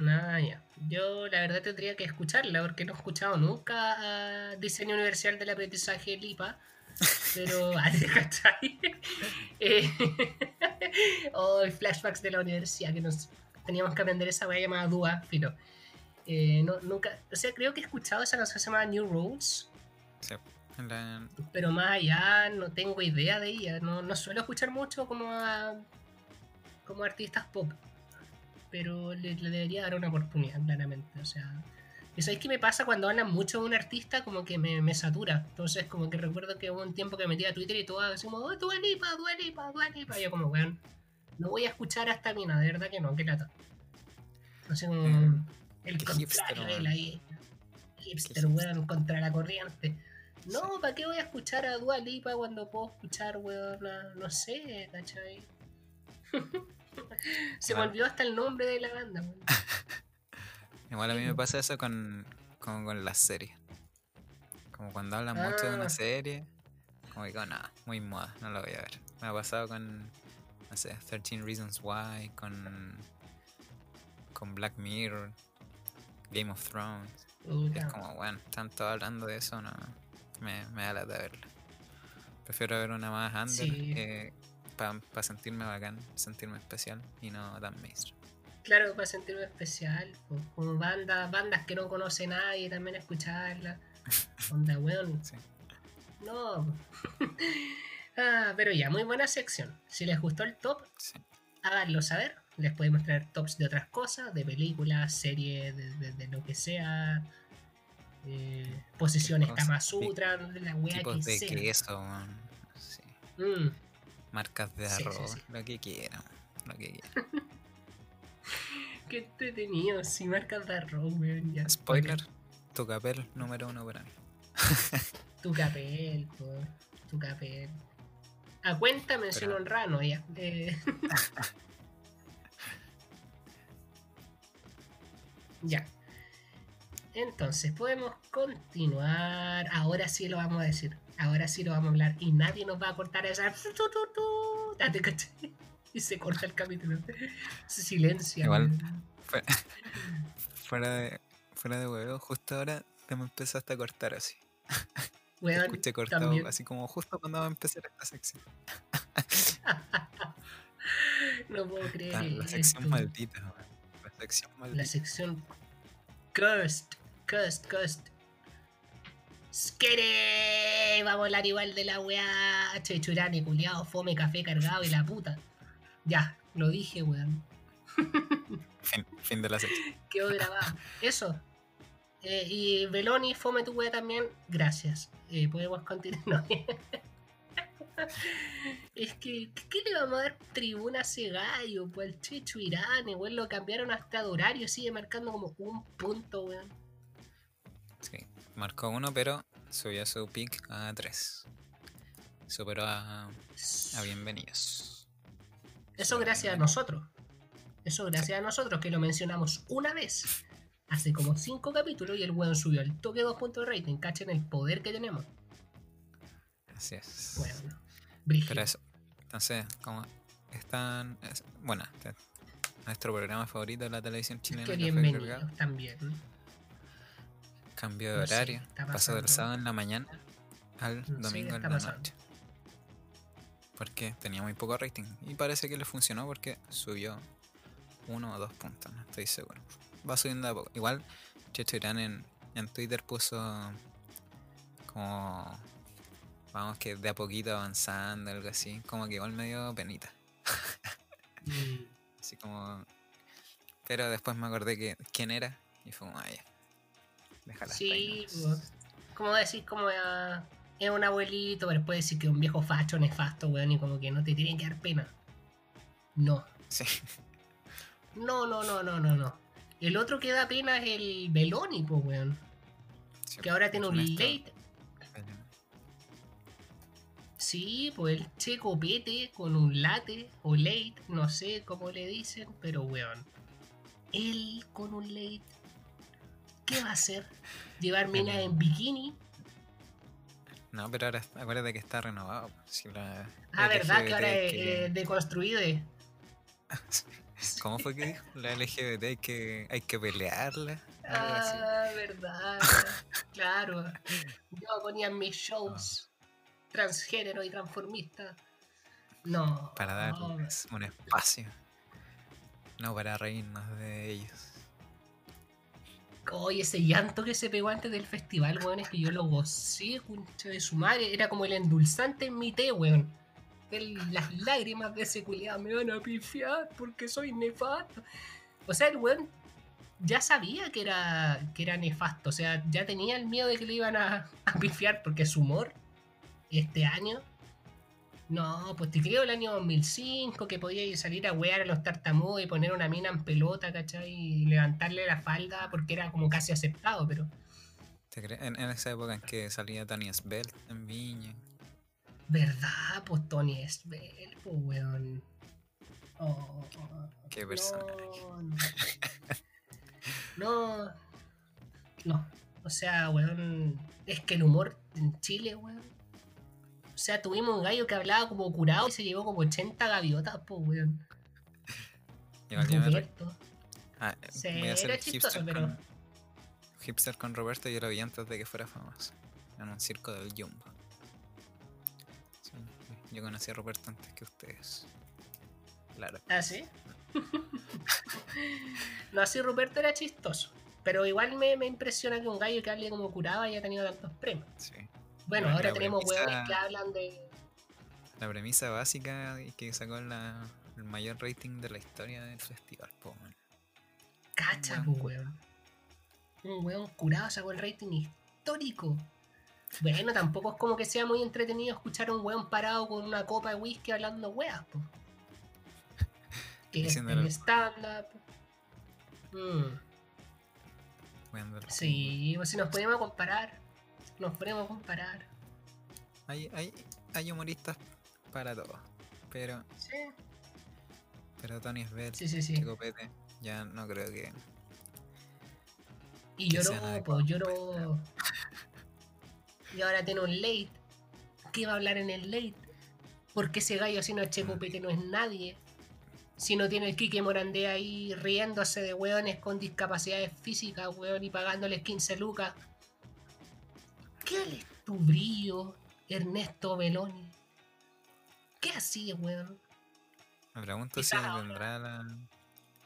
Ah, ya. Yo la verdad tendría que escucharla porque no he escuchado nunca a Diseño Universal del Aprendizaje LIPA. Pero, ah, ¿te cachai? Eh, oh, flashbacks de la universidad que nos teníamos que aprender esa weá llamada Dua, filo. Eh, no, nunca, o sea, creo que he escuchado esa canción se llama New Rules, Sí, la- pero más allá no tengo idea de ella. No, no suelo escuchar mucho como a como artistas pop, pero le, le debería dar una oportunidad, claramente. O sea, sabéis qué me pasa cuando hablan mucho de un artista, como que me, me satura. Entonces, como que recuerdo que hubo un tiempo que me metí a Twitter y todos decimos, oh, Dua Lipa, Dua Lipa, Dua Lipa. Y yo, como, weón, no voy a escuchar a esta mina, de verdad que no, qué lata. Como Mm, el contrario hipster, de la hipster, weón, contra la corriente. No, ¿para qué voy a escuchar a Dua Lipa cuando puedo escuchar, weón, a- no sé, ¿cachai? Se me olvidó hasta el nombre de la banda. Igual a mí me pasa eso con, como con las series. Como cuando hablan mucho de Ah. una serie, como que digo, nada, muy moda, no lo voy a ver. Me ha pasado con, no sé, 13 Reasons Why, con, con Black Mirror, Game of Thrones. Es como, bueno, están todos hablando de eso, no, me, me da la de verla. Prefiero ver una más under Sí. Para sentirme bacán, sentirme especial y no tan mainstream. Claro, para sentirme especial, como bandas, bandas que no conoce nadie, también escucharlas. Onda, weón. Sí. No. ah, pero ya, muy buena sección. Si les gustó el top, Sí. háganlo saber. Les podemos traer tops de otras cosas, de películas, series, de, de- de lo que sea. eh, posiciones Kama Sutra, la wea que de sea. queso, man, sí. Mm, marcas de Sí, sí, arroz, sí. lo que quieran, lo que quieran. qué entretenido, si marcas de arroz, weón. ya. Spoiler, tu capel número uno para mí. Tu capel, tu capel. A cuenta menciono Pero- un rano ya. Eh, ya. Entonces, podemos continuar. Ahora sí lo vamos a decir. Ahora sí lo vamos a hablar. Y nadie nos va a cortar esa. Ah, ¿te cachai? Y se corta el capítulo. Se silencia. Igual. Fuera, fuera de, fuera de huevo, justo ahora te me empezaste a cortar así. Weón, escuché cortado, también. así como justo cuando va a empezar esta sección. no puedo creer. La, la sección esto. maldita, weón. La sección La maldita. sección Cursed, Cursed, Cursed. ¡Skere! Vamos a hablar igual de la weá. Chechurane, culiao, fome, café cargado y la puta. Ya, lo dije, weón. Fin, fin de la sección. Quedó grabado. Eso. Eh, y Beloni, fome tu weá también. Gracias. Eh, podemos continuar. es que, ¿qué, le vamos a dar tribuna a ese gallo? Pues el Checho Irán, weón, lo cambiaron hasta de horario, sigue marcando como un punto, weón. Marcó uno, pero subió su pick a 3. Superó a, a bienvenidos. Eso gracias a nosotros. Eso gracias a nosotros que lo mencionamos una vez. Hace como 5 capítulos y el weón subió el toque 2 puntos de rating. Cachen el poder que tenemos. Así es. Bueno, brígido. Pero eso. Entonces, como están. es- bueno, este- nuestro programa favorito de la televisión chilena. que Café bienvenidos también. Cambio de No horario. pasó del sábado en la mañana al domingo en la pasando. noche. Porque tenía muy poco rating. Y parece que le funcionó porque subió uno o dos puntos, no estoy seguro. Va subiendo a poco. Igual, Checho Irán en, en Twitter puso como. Vamos que de a poquito avanzando, algo así. Como que igual medio penita. Mm, Así como. Pero después me acordé que quién era. Y fue como, ya. Déjala. Sí, nomás". pues, como decir, como ah, es un abuelito, pero después decir que es un viejo facho nefasto, weón, y como que no te tiene que dar pena. No. Sí. No, no, no, no, no, no. El otro que da pena es el Beloni, pues, weón. sí, Que ahora tiene un late. Sí, pues el che copete con un late o late, no sé cómo le dicen, pero weón. Él con un late. ¿Qué va a hacer? ¿Llevar minas en bikini? No, pero ahora acuérdate que está renovado. Si la Ah, verdad que ahora es que- eh, deconstruido. ¿Cómo fue que dijo? La LGBT hay que, hay que pelearla. así. Ah, verdad. claro. Yo ponía mis shows transgénero y transformista. No. Para darles un espacio. No para reírnos de ellos. Oye, ese llanto que se pegó antes del festival, weón, es que yo lo gocé, concha de su madre. Era como el endulzante en mi té, weón. Las lágrimas de ese me van a pifiar porque soy nefasto. O sea, el weón ya sabía que era, que era nefasto. O sea, ya tenía el miedo de que le iban a, a pifiar porque su humor este año. No, pues te creo el año 2005 que podía salir a wear a los tartamudos y poner una mina en pelota, ¿cachai? Y levantarle la falda porque era como casi aceptado, pero ¿Te crees? En, en esa época en que salía Tony Svelte en Viña. ¿verdad? Pues Tony Esbel, pues weón. Oh, Qué personaje. No, no. No. O sea, weón. Es que el humor en Chile, weón. O sea, tuvimos un gallo que hablaba como curado y se llevó como 80 gaviotas, pues weón. Roberto. Ah, Sí, voy a hacer era chistoso, hipster pero- con, hipster con Roberto. Yo lo vi antes de que fuera famoso. En un circo del Jumbo. Sí, yo conocí a Roberto antes que ustedes. Claro. ¿Ah, sí? no, así Ruperto era chistoso. Pero igual me, me impresiona que un gallo que hable como curado haya tenido tantos premios. Sí. Bueno, Bueno, ahora tenemos premisa- hueones que hablan de. La premisa básica y que sacó la- el mayor rating de la historia del festival. po, man. Cacha, Un pues, weón. Un weón curado sacó el rating histórico. Bueno, tampoco es como que sea muy entretenido escuchar a un weón parado con una copa de whisky hablando weas, pues. Que es Diciéndole- el stand-up. Mm. Sí, pues si nos podemos comparar. Nos podemos comparar. Hay, hay, hay humoristas para todo. Pero, Sí, pero Tony Svelte, sí, sí. sí. Chico Pete, ya no creo que. Y que lloró, pues lloró. Y ahora tiene un late. ¿Qué va a hablar en el late? Porque ese gallo si no es Checopete no es nadie. Si no tiene el Kike Morandé ahí riéndose de weones con discapacidades físicas, weón, y pagándoles 15 lucas. ¿Qué es tu brillo, Ernesto Beloni? ¿Qué así, weón. Me pregunto si tendrá la,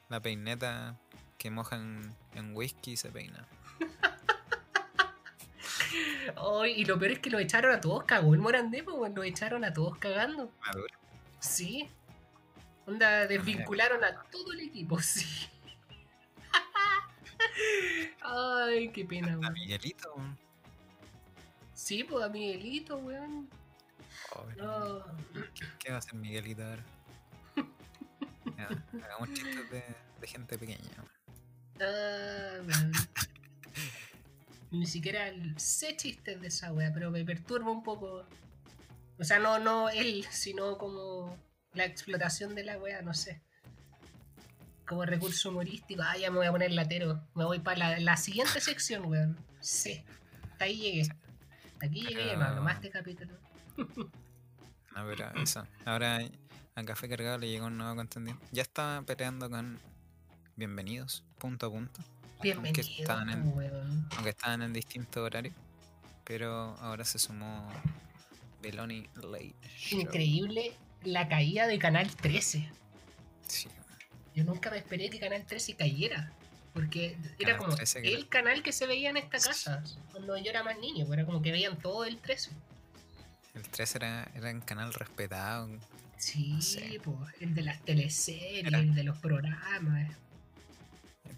la peineta que mojan en whisky y se peina. Ay, y lo peor es que lo echaron a todos cagó el Morandé, pues, weón. Lo echaron a todos cagando. Madura. Sí. Onda, desvincularon a todo el equipo, sí. Ay, qué pena, A weón. Miguelito. Sí, pues a Miguelito, weón. Oh, No. ¿Qué va a hacer Miguelito ahora? Ya, hagamos chistes de, de gente pequeña. Ah, weón. Ni siquiera sé chistes de esa wea, pero me perturba un poco. O sea, no, no él, sino como la explotación de la wea, no sé. Como recurso humorístico. Ah, ya me voy a poner latero. Me voy para la, la siguiente sección, weón. Sí. Hasta ahí llegué. Hasta aquí llegué, Pero- hermano. Más de capítulo. No, pero eso. Ahora a Café Cargado le llegó un nuevo contendiente. Ya estaba peleando con Bienvenidos, punto a punto. Bienvenido, estaban en- weón. Aunque estaban en distintos horarios. Pero ahora se sumó Beloni Late Show. Increíble la caída de Canal 13. Sí, Yo nunca me esperé que Canal 13 cayera. Porque era como 13 el canal que se veía en esta casa. Cuando yo era más niño, pues era como que veían todo el 13. el 3 era, era un canal respetado. Sí, No sé. pues, el de las teleseries, Era- el de los programas.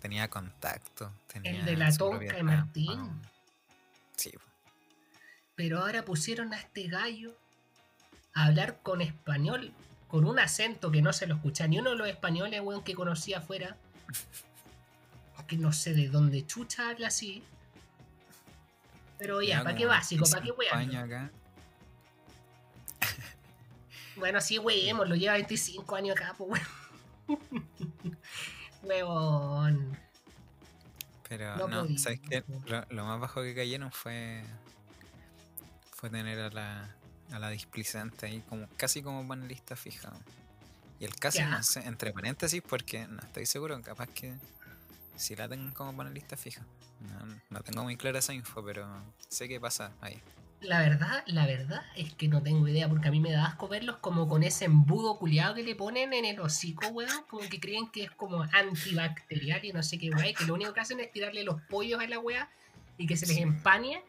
Tenía contacto. Tenía El de la propia de Martín. trama. Sí. Pero ahora pusieron a este gallo a hablar con español, con un acento que no se lo escucha ni uno de los españoles, weón, que conocía afuera. Que no sé de dónde chucha habla así. Pero ya, ¿para qué básico? ¿Para qué 25 weón? años acá. Bueno, sí, weón, lo lleva 25 años acá, pues weón. Weón. Pero No ¿sabes qué? Lo, lo más bajo que cayeron fue fue tener a la, a la displicente ahí como casi como panelista fija. Y el casi, no sé, entre paréntesis, porque no estoy seguro, capaz que si la tengan como panelista fija. No, no tengo muy clara esa info, pero sé qué pasa ahí. La verdad, la verdad es que no tengo idea, porque a mí me da asco verlos como con ese embudo culiado que le ponen en el hocico, weón. Como que creen que es como antibacterial y no sé qué, weón. Que lo único que hacen es tirarle los pollos a la weá y que se les Sí. empañe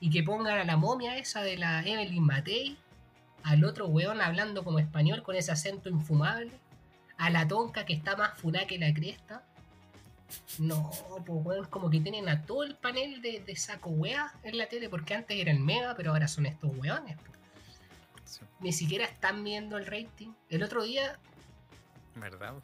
y que pongan a la momia esa de la Evelyn Matei, al otro weón hablando como español con ese acento infumable, a la tonca que está más funá que la cresta. No, pues weón, como que tienen a todo el panel de, de saco wea en la tele, porque antes era el mega, pero ahora son estos weones. Sí, Ni siquiera están viendo el rating. El otro día, ¿Verdad?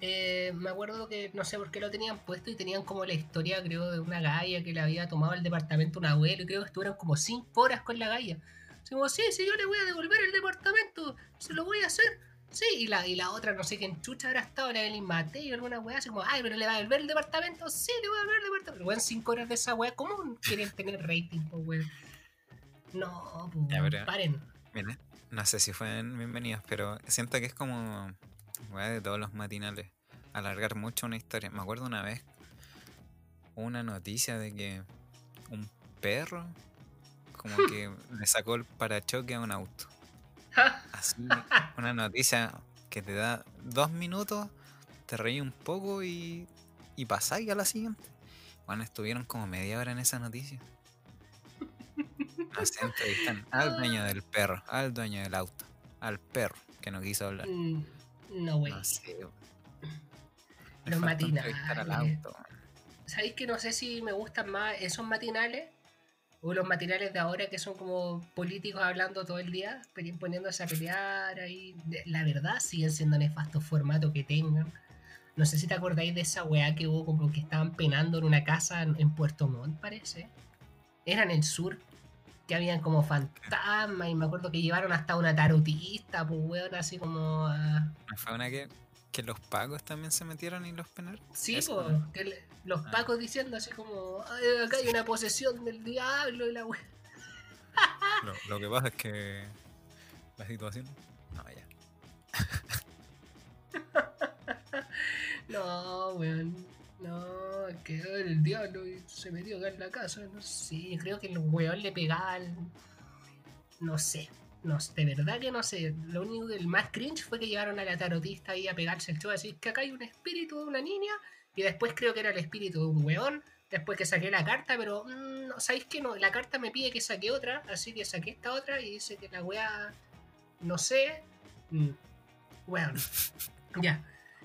eh, me acuerdo que no sé por qué lo tenían puesto y tenían como la historia, creo, de una galla que le había tomado el departamento un abuelo y creo que estuvieron como 5 horas con la galla. Así como, sí, sí, yo le voy a devolver el departamento, se lo voy a hacer. Sí, y la, y la otra, no sé quién chucha habrá estado, la Evelyn Matei o alguna weá, así como, ay, pero le va a devolver el departamento, sí, le voy a devolver el departamento. Weón, 5 horas de esa weá, ¿cómo quieren tener rating, po, weón? No, pues, Ya, pero- paren. Mira, no sé si fueron bienvenidos, pero siento que es como weá, de todos los matinales. Alargar mucho una historia. Me acuerdo una vez una noticia de que un perro como que le sacó el parachoque a un auto. Así, una noticia que te da dos minutos, te reí un poco y, y pasáis a la siguiente. Bueno, estuvieron como media hora en esa noticia. Entrevistan al dueño del perro, al dueño del auto, al perro que no quiso hablar. Mm, no, sé. Me Los al matinales. auto. ¿Sabéis que no sé si me gustan más esos matinales o los matinales de ahora que son como políticos hablando todo el día, poniéndose a pelear ahí? La verdad, siguen siendo nefastos formatos que tengan. No sé si te acordáis de esa weá que hubo como que estaban penando en una casa en, en Puerto Montt, parece. Era en el sur, que habían como fantasmas y me acuerdo que llevaron hasta una tarotista, pues weón, así como... a- ¿No fue una que, que los pagos también se metieron y los penaron? Sí, le- los Ah. pacos diciendo así como, "Ay, acá hay una posesión del diablo y la wea. Lo, lo que pasa es que la situación. No, ya. No, weón. No, que el diablo se metió acá en la casa. No sé, creo que el weón le pegaba al... No sé. no, de verdad que no sé. Lo único que el más cringe fue que llevaron a la tarotista ahí a pegarse el show, así que acá hay un espíritu de una niña, y después creo que era el espíritu de un weón, después que saqué la carta, pero mm, no, ¿sabéis que no? La carta me pide que saque otra, así que saqué esta otra y dice que la weá, no sé, mm, weón, ya.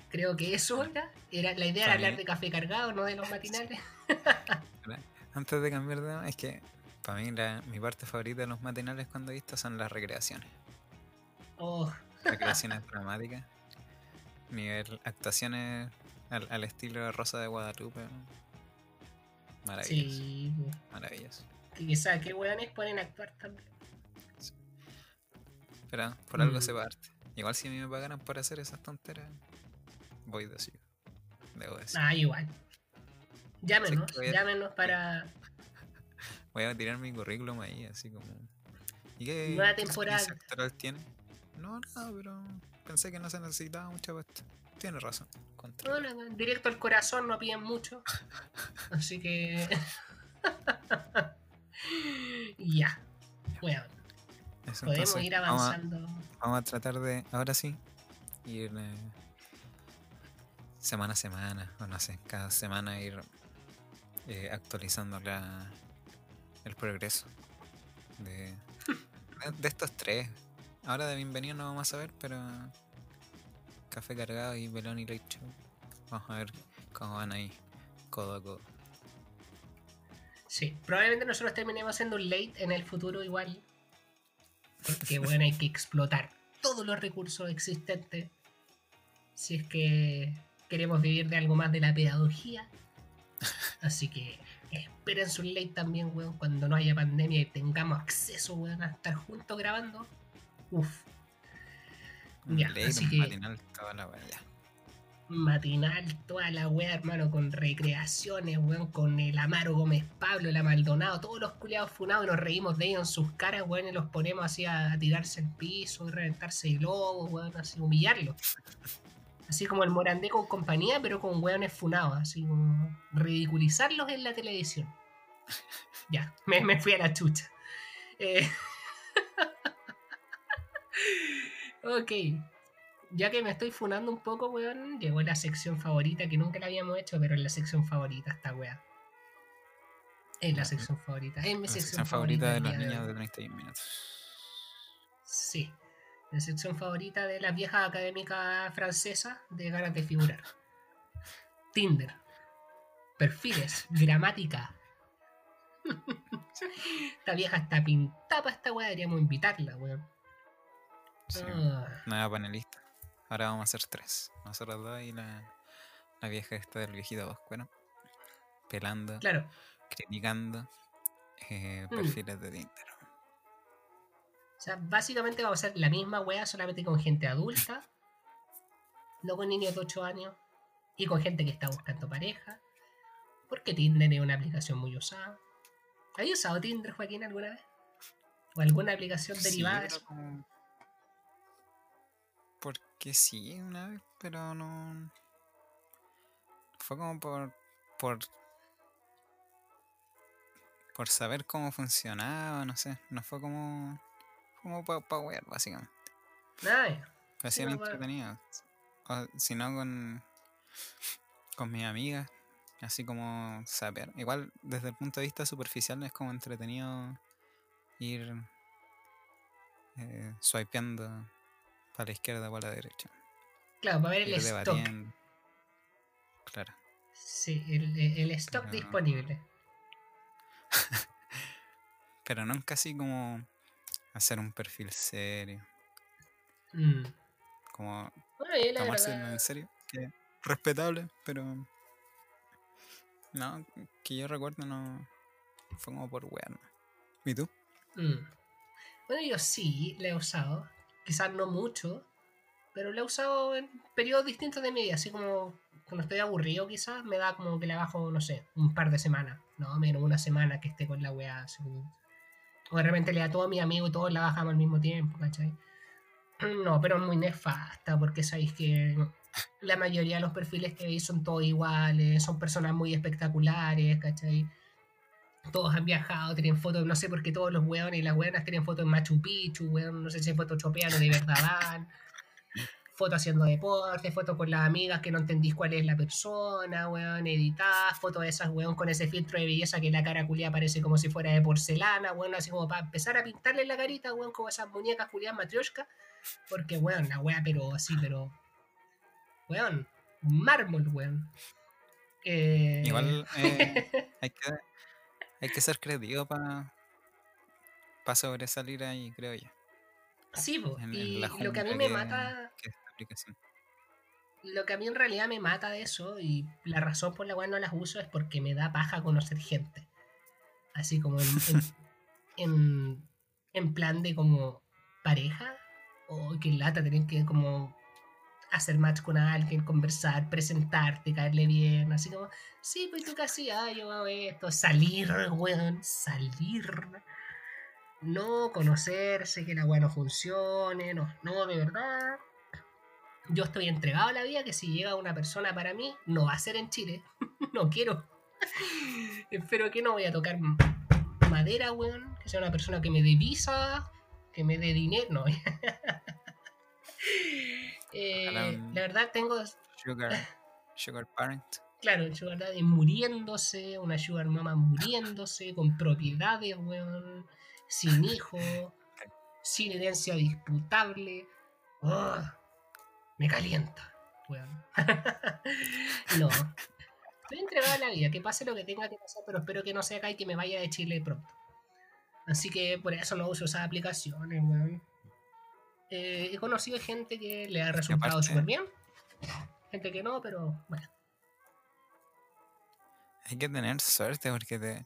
Creo que eso era, era la idea era hablar de café cargado, no de los matinales. Antes de cambiar de tema, es que para mí mi parte favorita de los matinales cuando he visto son las recreaciones. Oh. Recreaciones dramáticas. Nivel actuaciones al, estilo de Rosa de Guadalupe. Maravilloso. Sí. Maravilloso. Quizá qué weones ponen a actuar también. Pero por algo mm. se parte. Igual si a mí me pagaran por hacer esas tonteras, voy de así. Debo decir. Ah, igual. Llámenos, llámenos para. Voy a tirar mi currículum ahí, así como. ¿Y qué Nueva temporada. actoral tiene? No, no, pero pensé que no se necesitaba mucho para esto. Tiene razón. directo al corazón no piden mucho. así que. ya. Bueno. Podemos ir avanzando. Vamos a, tratar de, ahora sí, ir eh, semana a semana, o no sé, cada semana ir eh, actualizando la, el progreso de, de, estos tres. Ahora de bienvenido no vamos a ver, pero Café Cargado y Belón y Lecho. Vamos a ver cómo van ahí, codo a codo. Sí, probablemente nosotros terminemos haciendo un late en el futuro igual. Porque bueno, hay que explotar todos los recursos existentes. Si es que queremos vivir de algo más de la pedagogía. Así que esperen su late también, weón, cuando no haya pandemia y tengamos acceso, weón, a estar juntos grabando. Uf. Ya, así que... Matinal toda la weá. Matinal toda la weá, hermano, con recreaciones, weón, con el Amaro Gómez Pablo, el Maldonado, todos los culiados funados nos reímos de ellos en sus caras, weón, y los ponemos así a tirarse el piso y reventarse el globo, weón, así humillarlos. Así como el Morandé con compañía, pero con hueones funados, así como ridiculizarlos en la televisión. ya, me, fui a la chucha. Eh, ok. Ya que me estoy funando un poco, weón, llegó la sección favorita, que nunca la habíamos hecho, pero es la sección favorita esta weá. Es la sección favorita. Es mi sección, favorita, de los niños de 31 minutos. Sí la sección favorita de las viejas académicas francesas de ganas de figurar. Tinder. Perfiles. gramática. esta vieja está pintada para esta weá, deberíamos invitarla, weón. Sí, ah. Nueva panelista. Ahora vamos a hacer tres. Nosotros dos y la, la vieja esta del viejito Boscuero. Pelando. Claro. Criticando eh, mm. perfiles de Tinder. O sea, básicamente vamos a hacer la misma wea, solamente con gente adulta, no con niños de 8 años, y con gente que está buscando pareja. Porque Tinder es una aplicación muy usada. ¿Has usado Tinder, Joaquín, alguna vez? ¿O alguna aplicación derivada de eso? Porque sí, una vez, pero no. Fue como por. por. por saber cómo funcionaba, no sé. No fue como como para pa wear, básicamente. Ay, Así entretenido. si no, con, con mis amigas, así como saber. Igual, desde el punto de vista superficial, es como entretenido ir eh, swipeando para la izquierda o para la derecha. Claro, para ver el stock. Claro. Sí, el, stock disponible. Pero nunca así como hacer un perfil serio. Mm. Como tomarse en serio. Que respetable, pero. No, que yo recuerdo no. Fue como por weón. ¿Y tú? Mm. Bueno, yo sí, le he usado. Quizás no mucho, pero le he usado en periodos distintos de mi vida. Así como cuando estoy aburrido, quizás me da como que le bajo, no sé, un par de semanas. No, menos una semana que esté con la weá. O de repente le da a mi amigo y todos la bajamos al mismo tiempo, ¿cachai? No, pero es muy nefasta porque sabéis que la mayoría de los perfiles que veis son todos iguales, son personas muy espectaculares, ¿cachai? Todos han viajado, tienen fotos, no sé por qué todos los weones y las weonas tienen fotos en Machu Picchu, weón, no sé si fotos chopean o de verdad van. Fotos haciendo deporte, fotos con las amigas que no entendís cuál es la persona, weón, editadas, fotos de esas, weón, con ese filtro de belleza que la cara culia parece como si fuera de porcelana, weón, así como para empezar a pintarle la carita, weón, como esas muñecas culiadas matrioshka, porque, weón, la wea, pero así, pero, weón, mármol, weón. Eh, Igual eh, hay, que, hay que ser creativo para para sobresalir ahí, creo yo. Sí, y lo que a mí me que, mata, que es esta aplicación. lo que a mí en realidad me mata de eso, y la razón por la cual no las uso es porque me da paja conocer gente. Así como en, en, en, en plan de como pareja, o que lata tener que como hacer match con alguien, conversar, presentarte, caerle bien, así como, sí, pues tú casi, ah, yo hago esto, salir, weón, salir. No conocerse, que la weá no funcione, no, no, de verdad. Yo estoy entregado a la vida que si llega una persona para mí, no va a ser en Chile. no quiero. Espero que no voy a tocar madera, weón. Que sea una persona que me dé visa, que me dé dinero. No. Eh, la verdad tengo, Sugar, Sugar Parent. claro, sugar daddy muriéndose, una sugar mama muriéndose, con propiedades, weón, sin hijo, sin herencia disputable. ¡Oh! me calienta, weón. no. Estoy entregado a la vida, que pase lo que tenga que pasar, pero espero que no sea acá y que me vaya de Chile pronto. Así que por eso no uso esas aplicaciones, weón. Eh, he conocido gente que le ha resultado súper bien, gente que no, pero bueno. Hay que tener suerte porque te.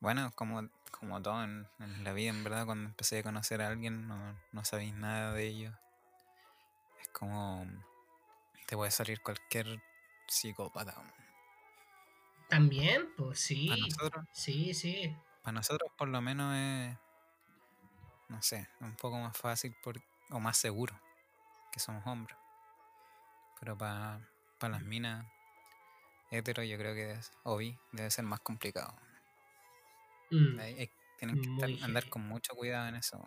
Bueno, como, como todo en, en la vida, en verdad, cuando empecé a conocer a alguien no, no sabéis nada de ellos. Es como. Te puede salir cualquier psicópata. También, pues sí. Para nosotros, Sí, sí. para nosotros por lo menos es. No sé, un poco más fácil por, o más seguro que somos hombres. Pero para las minas hetero yo creo que es, o bi, debe ser más complicado. Mm. Tienen que estar- andar con mucho cuidado en eso.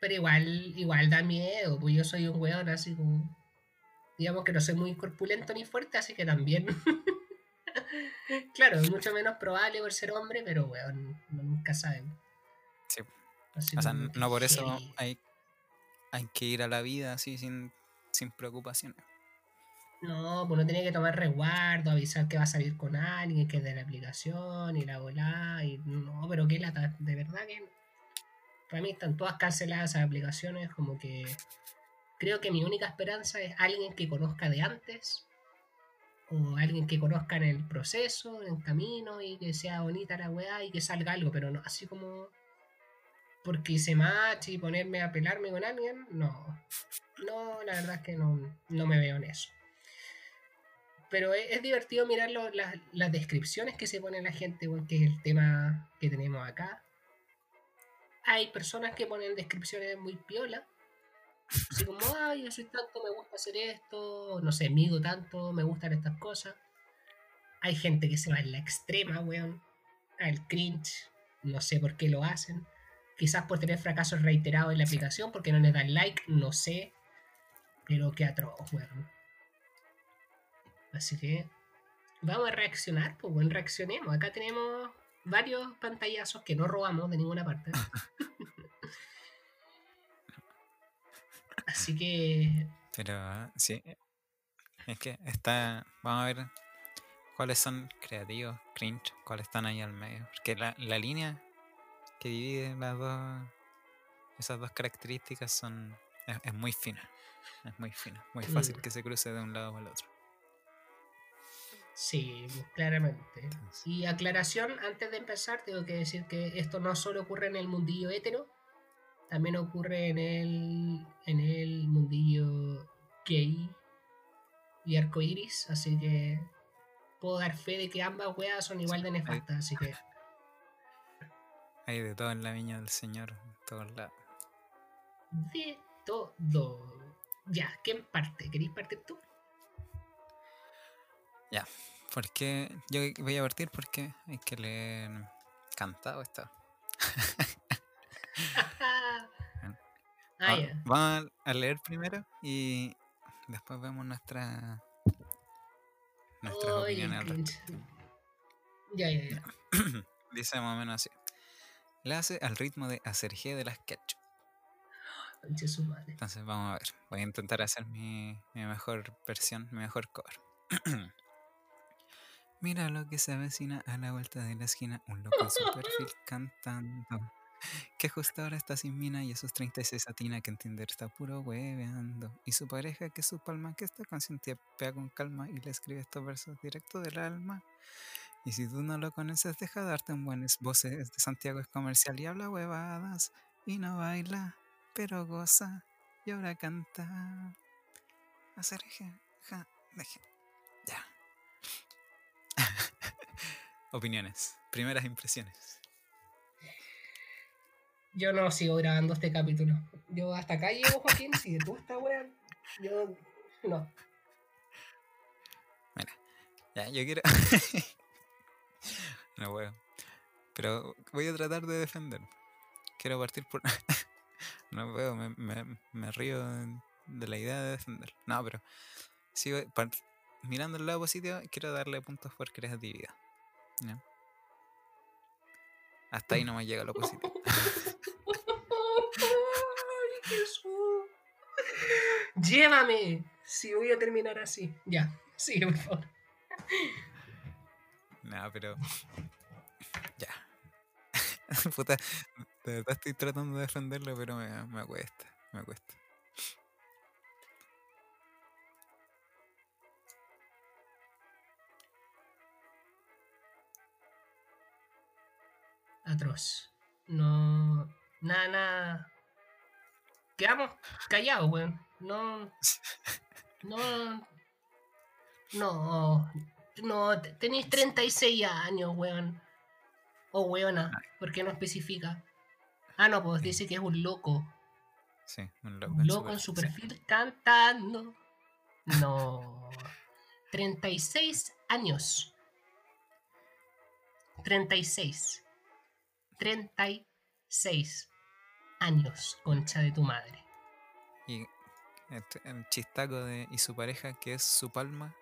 Pero igual, igual da miedo, pues yo soy un weón así como. Digamos que no soy muy corpulento ni fuerte, así que también. claro, es mucho menos probable por ser hombre, pero weón, nunca sabe. Sí. Así O sea, que no por eso hay, hay que ir a la vida así sin, sin preocupaciones. No, pues uno tiene que tomar resguardo, avisar que va a salir con alguien, que es de la aplicación y la volá. Y no, pero qué lata, de verdad que. Para mí están todas canceladas esas aplicaciones, como que. Creo que mi única esperanza es alguien que conozca de antes, o alguien que conozca en el proceso, en el camino, y que sea bonita la weá y que salga algo, pero no así como. Porque hice match y ponerme a pelarme con alguien, no. No, la verdad es que no, no me veo en eso. Pero es, divertido mirar las, descripciones que se pone la gente, que es el tema que tenemos acá. Hay personas que ponen descripciones muy piola. Así como, ay, yo soy tanto, me gusta hacer esto, no sé, mido tanto, me gustan estas cosas. Hay gente que se va en la extrema, weón, al cringe, no sé por qué lo hacen. Quizás por tener fracasos reiterados en la aplicación, porque no les dan like, no sé. Pero qué atroz, weón. Así que vamos a reaccionar, pues bueno, reaccionemos. Acá tenemos varios pantallazos que no robamos de ninguna parte. Así que Pero sí, es que está. Vamos a ver cuáles son creativos, cringe, cuáles están ahí al medio. Porque la, la línea que divide las dos, esas dos características son es, es muy fina. Es muy fina, muy fácil Mm. que se cruce de un lado al otro. sí, claramente. Entonces, Y aclaración, antes de empezar, tengo que decir que esto no solo ocurre en el mundillo hetero, también ocurre en el, en el mundillo gay y arcoiris, así que puedo dar fe de que ambas weas son igual de nefastas, así que hay de todo en la viña del Señor, en todos lados. de todo. Ya, ¿quién parte? ¿Queréis partir tú? Porque yo voy a partir porque hay que leer cantado esto. ah, ya. Vamos a leer primero y después vemos nuestra nuestras Ay, opiniones al cringe. respecto. Ya, ya, ya. Dice más o menos así. Le hace al ritmo de Asergé de las Ketchup. Entonces vamos a ver. Voy a intentar hacer mi, mi mejor versión, mi mejor cover. Mira lo que se avecina a la vuelta de la esquina. Un loco en su perfil cantando. Que justo ahora está sin mina y a sus 36 atina que en Tinder está puro hueveando. Y su pareja que es su palma que está consciente pega con calma y le escribe estos versos directo del alma. Y si tú no lo conoces, deja de darte un buenas voces de Santiago es comercial y habla huevadas. Y no baila, pero goza y ahora canta. Hacer ja, ja, deje. Ya. Opiniones, primeras impresiones. Yo no sigo grabando este capítulo. Yo hasta acá llego, Joaquín. Si tú estás weón, yo no. Ya, yo quiero. no puedo. Pero voy a tratar de defender. Quiero partir por. no puedo, me, río de la idea de defender. No, pero. Sigo, mirando el lado positivo, quiero darle puntos por creatividad. ¿ya? Hasta ahí no me llega lo positivo. Ay, Jesús. Llévame. Si voy a terminar así. Ya, sigue, por favor. No, pero. Ya. Puta, de verdad estoy tratando de defenderlo, pero me, me cuesta, me cuesta. Atroz. No. Nada, nada. Quedamos callados, weón. No. No. No. No. te- Tenéis 36 años, weón. O weona. ¿Por qué no especifica? Ah, no, pues dice que es un loco. Sí, un loco. Un loco en su perfil, sí. perfil cantando. No. 36 años. 36. 36 años, concha de tu madre. Y este- el chistaco de. Y su pareja, que es su palma.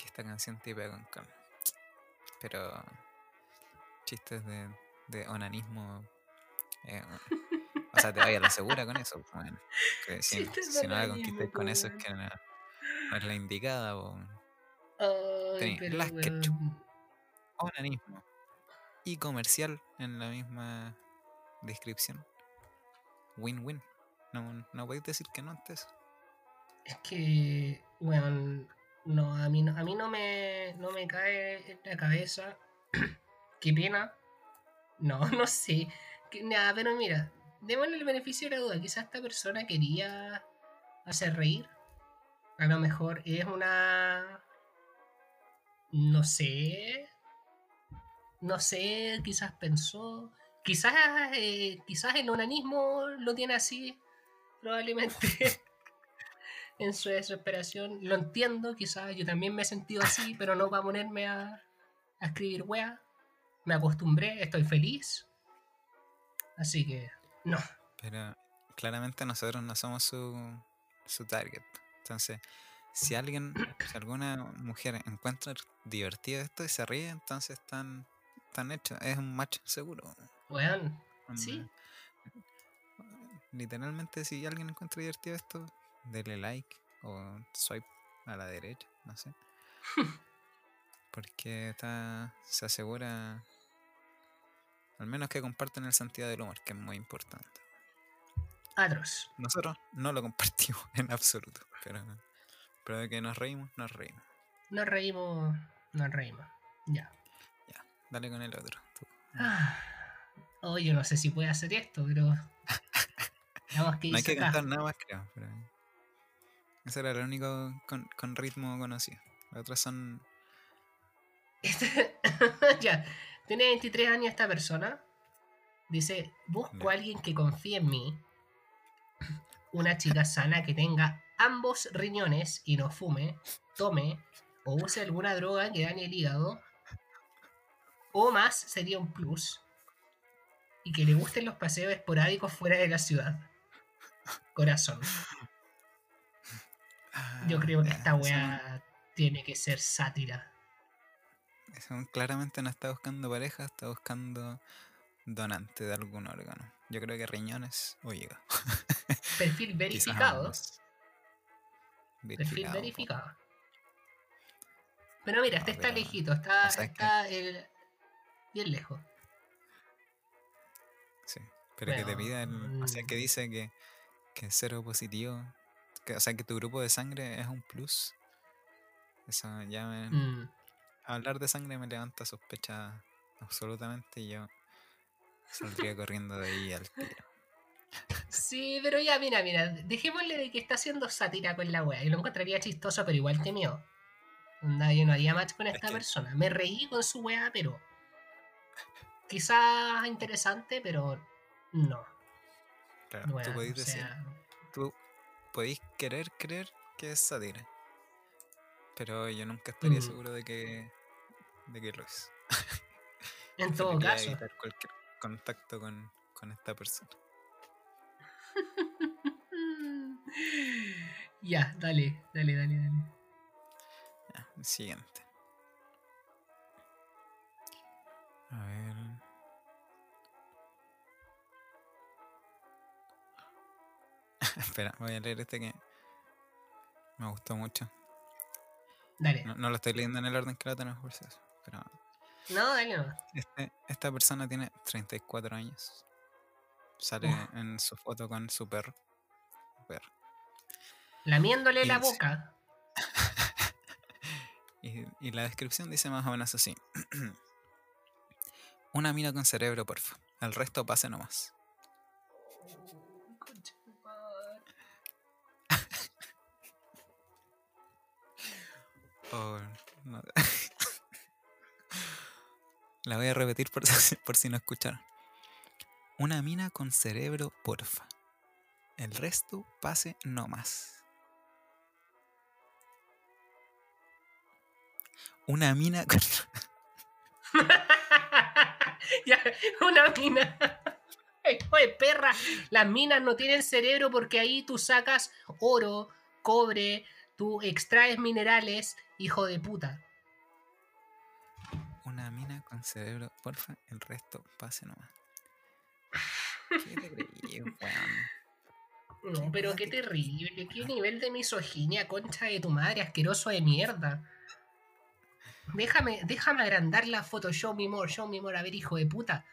Que esta canción te pega con. Pero. Chistes de, de onanismo. eh, o sea, te vaya a la segura con eso. pues, bueno, que si, no la conquistas con eso es weón. que no, no es la indicada. O, Ay, las ketchup. onanismo. Y comercial en la misma descripción. Win-win. No, no podéis decir que no antes. Es que, weón, no, a mí no, a mí no me, no me cae en la cabeza. Qué pena. No, no sé. Que- Nada, pero mira, démosle el beneficio de la duda. Quizás esta persona quería hacer reír. A lo mejor es una. No sé. No sé, quizás pensó. Quizás, eh, quizás el onanismo lo tiene así. Probablemente. en su desesperación. Lo entiendo, quizás yo también me he sentido así, pero no para ponerme a, a escribir wea. Me acostumbré, estoy feliz. Así que, no. Pero claramente nosotros no somos su, su target. Entonces, si alguien, si alguna mujer encuentra divertido esto y se ríe, entonces están, están hechos. Es un match seguro. Weón, Sí. Literalmente, si alguien encuentra divertido esto, dele like o swipe a la derecha, no sé. Porque está, se asegura, al menos que comparten el sentido del humor, que es muy importante. atroz. Nosotros no lo compartimos en absoluto, pero, pero de que nos reímos, nos reímos. Nos reímos, nos reímos. Ya. Dale con el otro. tú. Ah. Oh, yo no sé si puede hacer esto, pero. Veamos qué No hay que acá. cantar nada más, creo. Pero ese era el único con, con ritmo conocido. Los otros son Este- ya. Tiene 23 años esta persona. Dice, busco a alguien que confíe en mí. Una chica sana que tenga ambos riñones y no fume, tome, o use alguna droga que dañe el hígado, o más sería un plus, y que le gusten los paseos esporádicos fuera de la ciudad. Corazón. Yo creo que Ah, esta weá tiene que ser sátira. claramente no está buscando pareja, está buscando donante de algún órgano. Yo creo que riñones o hígado. Perfil verificado. Perfil Verificado. Pero mira, este No, está pero- lejito, está, o sea, es que- está el- bien lejos. Sí, pero que te pida el. O sea, que mm. dice que, que es cero positivo. Que, o sea, que tu grupo de sangre es un plus. Eso ya me. Mm. Hablar de sangre me levanta sospecha absolutamente y yo saldría corriendo de ahí al tiro. Sí, pero ya, mira, mira, dejémosle de que está haciendo sátira con la wea. Y lo encontraría chistoso, pero igual que mío. Yo no haría match con esta que- persona. Me reí con su wea, pero. Quizás interesante, pero no. Claro, tú o decir, tú podéis querer creer que es sátira. Pero yo nunca estaría Mm. seguro de que, de que lo es. en todo caso. evitar cualquier contacto con, con esta persona. ya, dale, dale, dale, dale. Ya, siguiente. A ver. Espera, voy a leer este que me gustó mucho. Dale. No, no lo estoy leyendo en el orden que lo tenemos por acaso, Pero No, dale no. este, esta persona tiene 34 años. Sale en su foto con su perro. perro. Lamiéndole Y la dice- boca. Y, y la descripción dice más o menos así. Una mina con cerebro, porfa. El resto pase nomás. No. La voy a repetir por, si- no escucharon. Una mina con cerebro, porfa. El resto pase no más. Una mina con... ya, una mina. Oye, perra, las minas no tienen cerebro porque ahí tú sacas oro, cobre, tú extraes minerales, hijo de puta. Una mina con cerebro, porfa. El resto pase nomás. ¿Qué te creí, weón? No, pero qué terrible, qué nivel de misoginia, concha de tu madre, asqueroso de mierda. Déjame, déjame agrandar la foto, show me more, show me more, a ver, hijo de puta.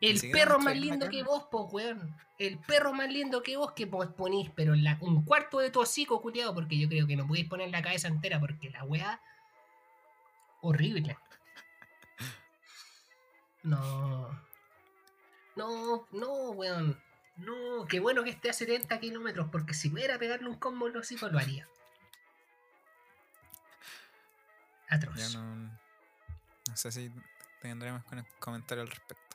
El perro más lindo que vos, po, weón. El perro más lindo que vos que vos ponís, pero en la- un cuarto de tu hocico, culiado, porque yo creo que no podéis poner la cabeza entera porque la weá. Horrible. No. No, no, weón. No, qué bueno que esté a 70 kilómetros, porque si pudiera pegarle un combo en los hijos lo haría. Atroz. Ya no, no sé si tendremos con comentario al respecto.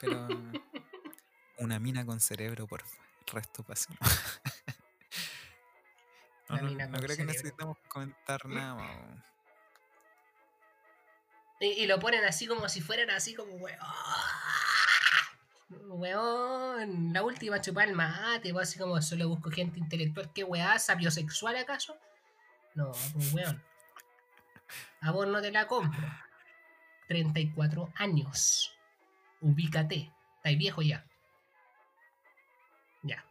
Pero una mina con cerebro, porfa. El resto pasa. no, no- no creo que necesitamos comentar nada más. Y, y lo ponen así como si fueran así como weón. Weón, la última chupada el mate, pues, así como solo busco gente intelectual. ¿Qué weá? ¿Sapiosexual acaso? No, pues weón. A vos no te la compro. 34 años. Ubícate. Estáis viejo ya. Ya.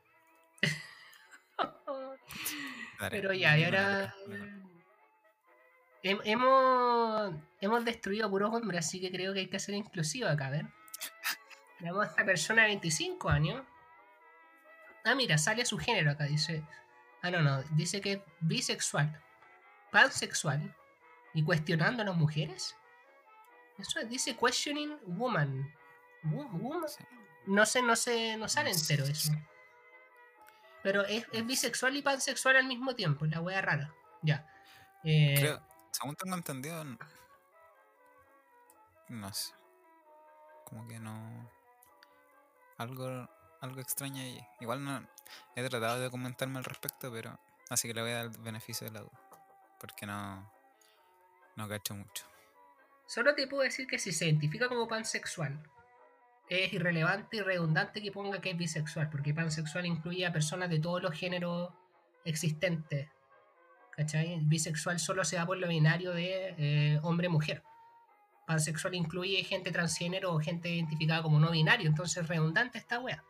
Pero ya, y ahora. hemos, hemos destruido puros hombres, así que creo que hay que ser inclusivo acá, a ver. Tenemos a esta persona de 25 años. Ah, mira, sale su género acá, dice. Ah, no, no, dice que es bisexual, pansexual y cuestionando a las mujeres. Eso es, dice questioning woman. No sé, no sé, no sale entero sé. eso. Pero es, es bisexual y pansexual al mismo tiempo, la wea rara. Ya. Eh, Creo, según tengo entendido, no sé. Como que no. Algo, algo extraño ahí. Igual no. He tratado de comentarme al respecto, pero así que le voy a dar el beneficio de la duda. Porque no, no cacho mucho. Solo te puedo decir que si se identifica como pansexual, es irrelevante y redundante que ponga que es bisexual, porque pansexual incluye a personas de todos los géneros existentes. ¿Cachai? Bisexual solo se da por lo binario de eh, hombre-mujer. Pansexual incluye gente transgénero o gente identificada como no binario, entonces redundante esta wea.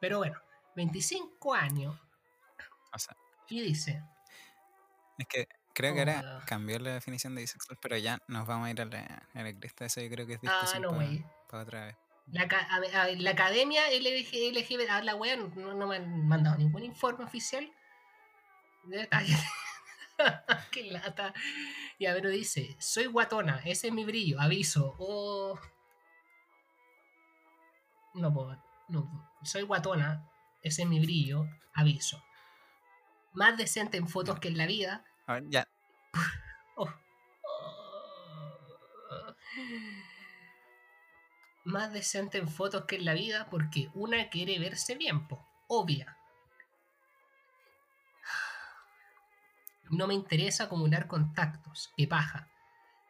Pero bueno, 25 años. O sea, Y dice, es que creo que ahora Oh. cambió la definición de bisexual, pero ya nos vamos a ir a la, a la cresta. Eso yo creo que es ah, no, para otra vez. La, a a la academia LG, LGBT, a la wea no, no me han mandado ningún informe oficial. Qué lata. Y a ver, dice: Soy guatona, ese es mi brillo, aviso. Oh. No puedo. No, soy guatona, ese es mi brillo, aviso. Más decente en fotos que en la vida. A ver, ya. Oh. Más decente en fotos que en la vida porque una quiere verse bien, po. Obvia. No me interesa acumular contactos. Qué paja.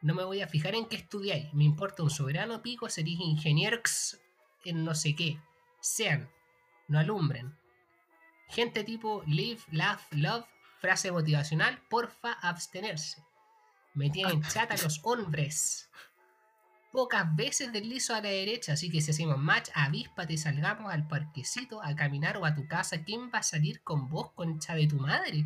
No me voy a fijar en qué estudiáis. Me importa un soberano pico seréis ingenieros en no sé qué. Sean. No alumbren. Gente tipo live, laugh, love. Frase motivacional. Porfa, abstenerse. Me tienen chata los hombres. Pocas veces deslizo a la derecha, así que si hacemos match, avíspate salgamos al parquecito a caminar o a tu casa. ¿Quién va a salir con vos, concha de tu madre?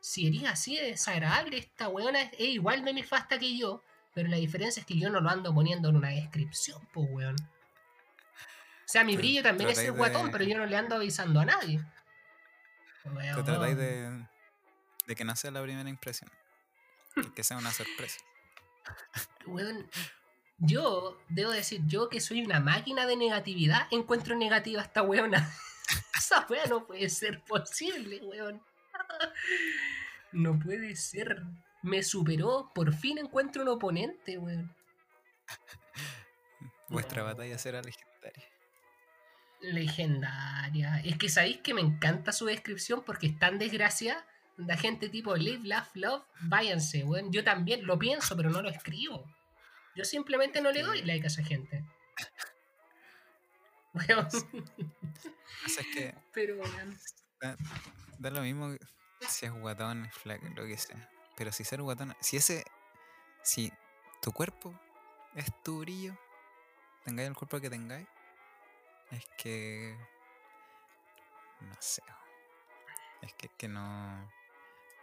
Si eres así de desagradable, esta weona es, igual de nefasta que yo, pero la diferencia es que yo no lo ando poniendo en una descripción, pues weón. O sea, mi Te- brillo también es ser guatón, de- pero yo no le ando avisando a nadie. Te Weón. tratáis de, de que no sea la primera impresión. Que sea una sorpresa. Weón, yo debo decir, yo que soy una máquina de negatividad, encuentro negativa esta weona. Esa wea no puede ser posible, weón. No puede ser. Me superó, por fin encuentro un oponente, weón. Vuestra No. batalla será legendaria. Legendaria. Es que sabéis que me encanta su descripción porque es tan desgraciada. La gente tipo live, laugh, love, váyanse, weón. Yo también lo pienso, pero no lo escribo. Yo simplemente no le doy like a esa gente. Weón. O sea, es que Pero, weón. da, da lo mismo si es guatón, flaco, lo que sea. Pero si ser guatón, si ese, si tu cuerpo es tu brillo, tengáis el cuerpo que tengáis, es que, no sé, es que, que no,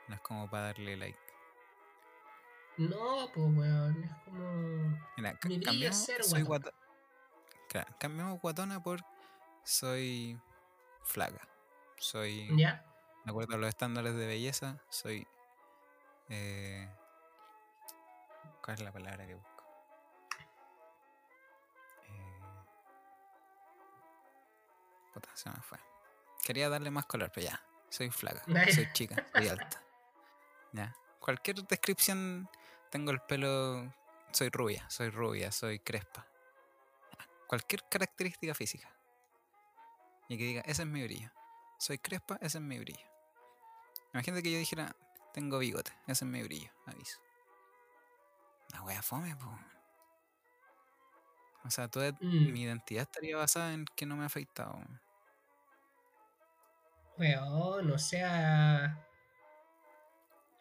no es como para darle like. No, pues, weón. Es como. Mira, Mi es ser soy guatón. guata- Claro, cambiamos guatona por soy flaca. Soy, ¿Ya? de acuerdo a los estándares de belleza, soy. eh, ¿Cuál es la palabra que busco? Eh, puta, se me fue. Quería darle más color, pero ya. Soy flaca, soy chica, soy alta. Ya. Cualquier descripción, tengo el pelo. Soy rubia, soy rubia, soy crespa. Cualquier característica física. Y que diga, ese es mi brillo. Soy crespa, ese es mi brillo. Imagínate que yo dijera, tengo bigote, ese es mi brillo, aviso. La wea fome, po. O sea, toda Mm. mi identidad estaría basada en que no me he afeitado. Weón, o sea.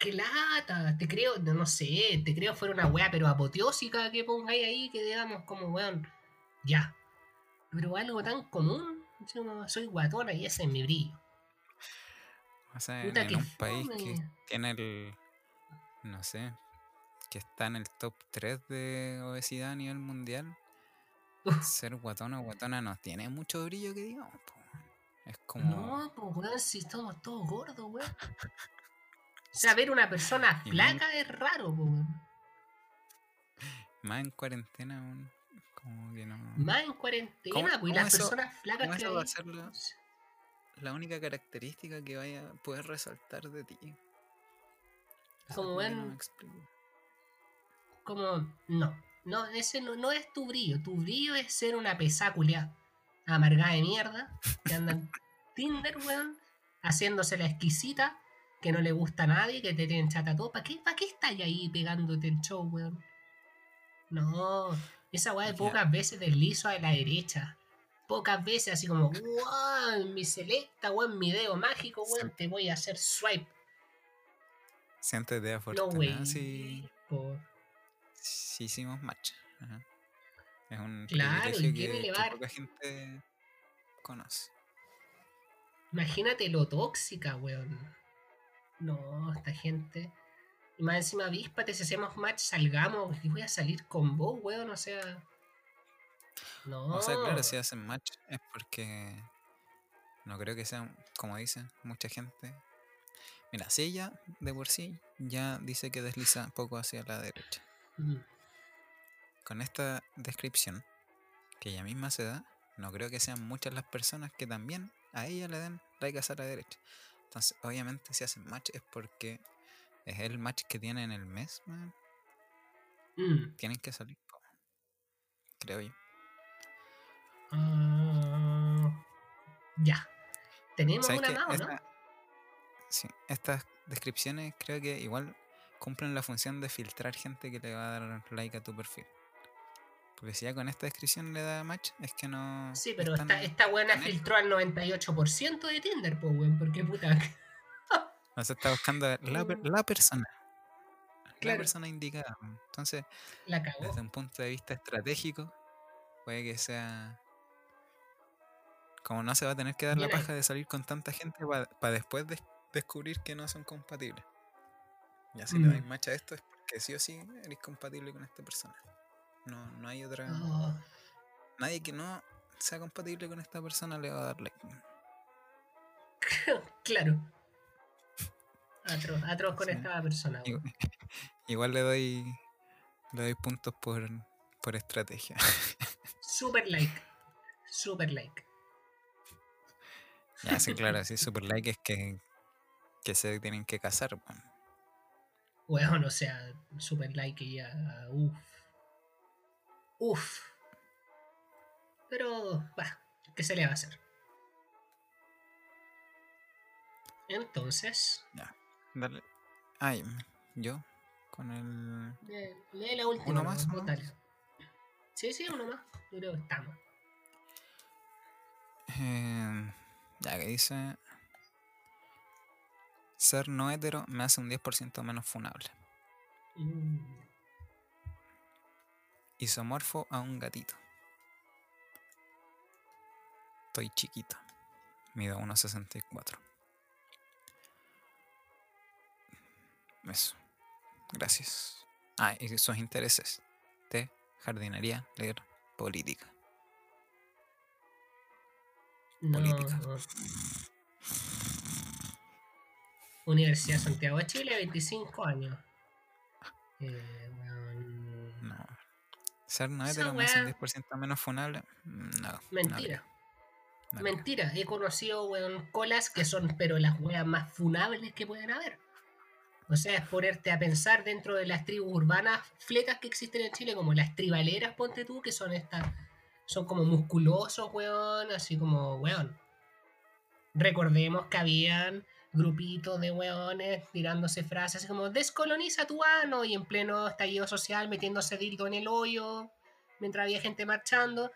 ¡Qué lata! Te creo, no, no sé, te creo fuera una weá, pero apoteósica que pongáis ahí, que digamos como weón. Ya. Pero algo tan común, yo soy guatona y ese es mi brillo. O sea, en, Puta, en qué un país que tiene el. No sé. Que está en el top 3 de obesidad a nivel mundial. Ser guatona o guatona no tiene mucho brillo que digamos. po. Es como. No, pues weón, si estamos todos gordos, weón. O sea, ver una persona flaca es raro, weón. Más en cuarentena, weón, como que no. Más en cuarentena, ¿Cómo- pues, y las eso- personas flacas que eso va a ser la- La única característica que vaya a poder resaltar de ti. Eso Como no ven- explico. como, no, no, ese no, no es tu brillo, tu brillo es ser una pesáculia amargada de mierda, que anda en Tinder, weón, haciéndose la exquisita, que no le gusta a nadie, que te tienen chata todo. ¿Para qué, ¿Para qué estás ahí pegándote el show, weón? No, esa weá de pocas veces deslizo a la derecha. Pocas veces, así como, wow, mi selecta, weón, mi dedo mágico, weón, te voy a hacer swipe. Sientes de afortunado. No, güey. Sí. Sí, hicimos match. Es un claro, que, que poca gente conoce. Imagínate lo tóxica, weón. No, esta gente. Y más encima, avíspate, si hacemos match, salgamos. Y voy a salir con vos, weón, o sea. No. O sea, claro, si hacen match es porque. No creo que sea, como dicen mucha gente. Mira, si ella de por sí ya dice que desliza un poco hacia la derecha. Mm. Con esta descripción que ella misma se da, no creo que sean muchas las personas que también a ella le den like hacia la derecha. Entonces, obviamente, si hacen match es porque es el match que tienen en el mes, mm. Tienen que salir, creo yo. Ah, ya. Tenemos una más, ¿no? Sí, estas descripciones creo que igual cumplen la función de filtrar gente que le va a dar like a tu perfil. Porque si ya con esta descripción le da match, es que no. Sí, pero esta, esta buena filtró al 98% de Tinder, pues, weón, porque puta. no se está buscando la, la persona. La persona indicada. Entonces, desde un punto de vista estratégico, puede que sea. Como no se va a tener que dar la paja de salir con tanta gente para después descubrir que no son compatibles. Y así le dais mm. match a esto es porque sí o sí eres compatible con esta persona. No, no hay otra. Ah. Nadie que no sea compatible con esta persona le va a dar like. claro. Atroz, con esta persona. Igual, le doy le doy puntos por, por estrategia. super like. Super like. Ya, sí, claro, sí, super like es que, que se tienen que casar. Bueno, o sea, super like ya. Uff. Uf. Pero, va, ¿qué se le va a hacer? Entonces. Ya, dale. Ay, yo, con el. Lee, la última. ¿Uno más? Sí, sí, uno más. Yo creo que estamos. Eh, ya que dice. Ser no hetero me hace un 10% menos funable. Mm isomorfo a un gatito. Estoy chiquito. Mido 1,64. Eso. Gracias. Ah, y sus intereses. T, jardinería, leer, política. Política. Universidad Santiago de Chile, 25 años. Eh, ser un 10% menos funable. No. Mentira. Mentira. He conocido, weón, colas que son, pero las weas más funables que pueden haber. O sea, es ponerte a pensar dentro de las tribus urbanas fletas que existen en Chile, como las tribaleras, ponte tú, que son estas. Son como musculosos, weón, así como, weón. Recordemos que habían grupitos de weones tirándose frases como descoloniza tu ano y en pleno estallido social metiéndose dildo en el hoyo mientras había gente marchando.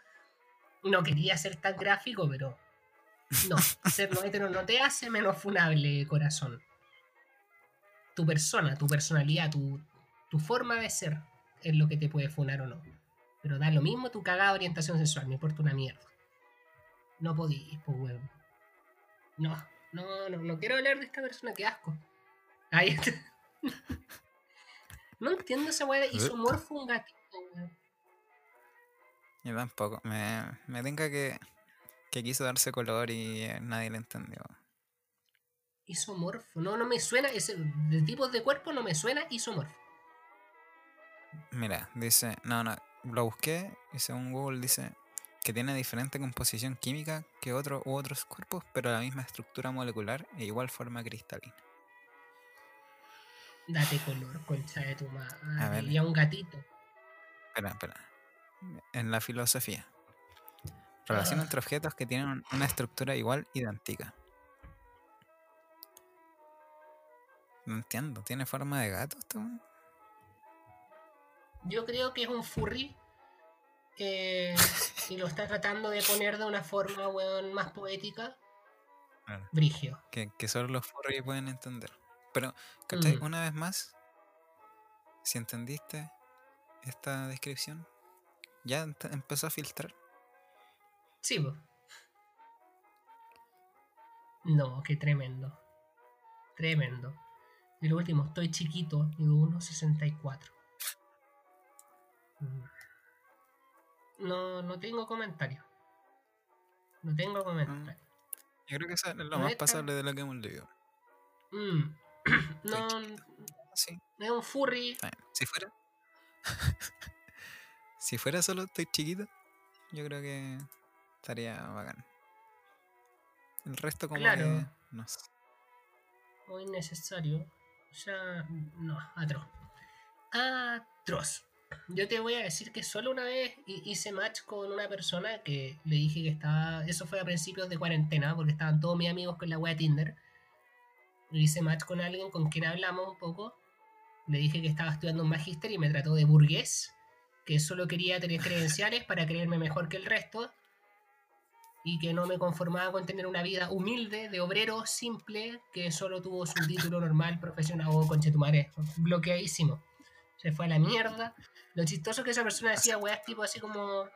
No quería ser tan gráfico, pero no, ser no no te hace menos funable, corazón. Tu persona, tu personalidad, tu, tu forma de ser es lo que te puede funar o no. Pero da lo mismo tu cagada orientación sexual, me importa una mierda. No podís, pues weón. No. No, no, no quiero hablar de esta persona, qué asco. Ahí está. no entiendo esa weá de isomorfo un gatito, Yo tampoco. Me, me tenga que, que quiso darse color y eh, nadie le entendió. Isomorfo. No, no me suena. Ese, de tipos de cuerpo no me suena isomorfo. Mira, dice. No, no. Lo busqué y según Google dice que tiene diferente composición química que otros u otros cuerpos, pero la misma estructura molecular e igual forma cristalina. Date color, concha de tu madre. Y a un gatito. Espera, espera. En la filosofía. Relación ah. entre objetos que tienen una estructura igual idéntica. No entiendo, ¿tiene forma de gato esto? Yo creo que es un furry. Eh, y lo está tratando de poner de una forma, weón, más poética. Claro. Brigio. Que, que solo los furry pueden entender. Pero, ¿cachai? Mm. Una vez más, si entendiste esta descripción, ya empezó a filtrar. Sí, po. No, qué tremendo. Tremendo. Y lo último, estoy chiquito, mido 1.64. Mm. No, no tengo comentario. No tengo comentario. Yo creo que eso es lo No más pasable de lo que hemos leído. Mm. No, Sí, es un furry. Si fuera. si fuera solo estoy chiquito, yo creo que estaría bacán. El resto como Claro. que, no sé. o innecesario. O sea, no, atroz. Atroz. Yo te voy a decir que solo una vez hi- hice match con una persona que le dije que estaba. Eso fue a principios de cuarentena, porque estaban todos mis amigos con la wea Tinder. Hice match con alguien con quien hablamos un poco. Le dije que estaba estudiando un magíster y me trató de burgués, que solo quería tener credenciales para creerme mejor que el resto y que no me conformaba con tener una vida humilde de obrero simple que solo tuvo su título normal profesional o conchetumare, bloqueadísimo. Se fue a la mierda. Lo chistoso es que esa persona decía weas tipo así como.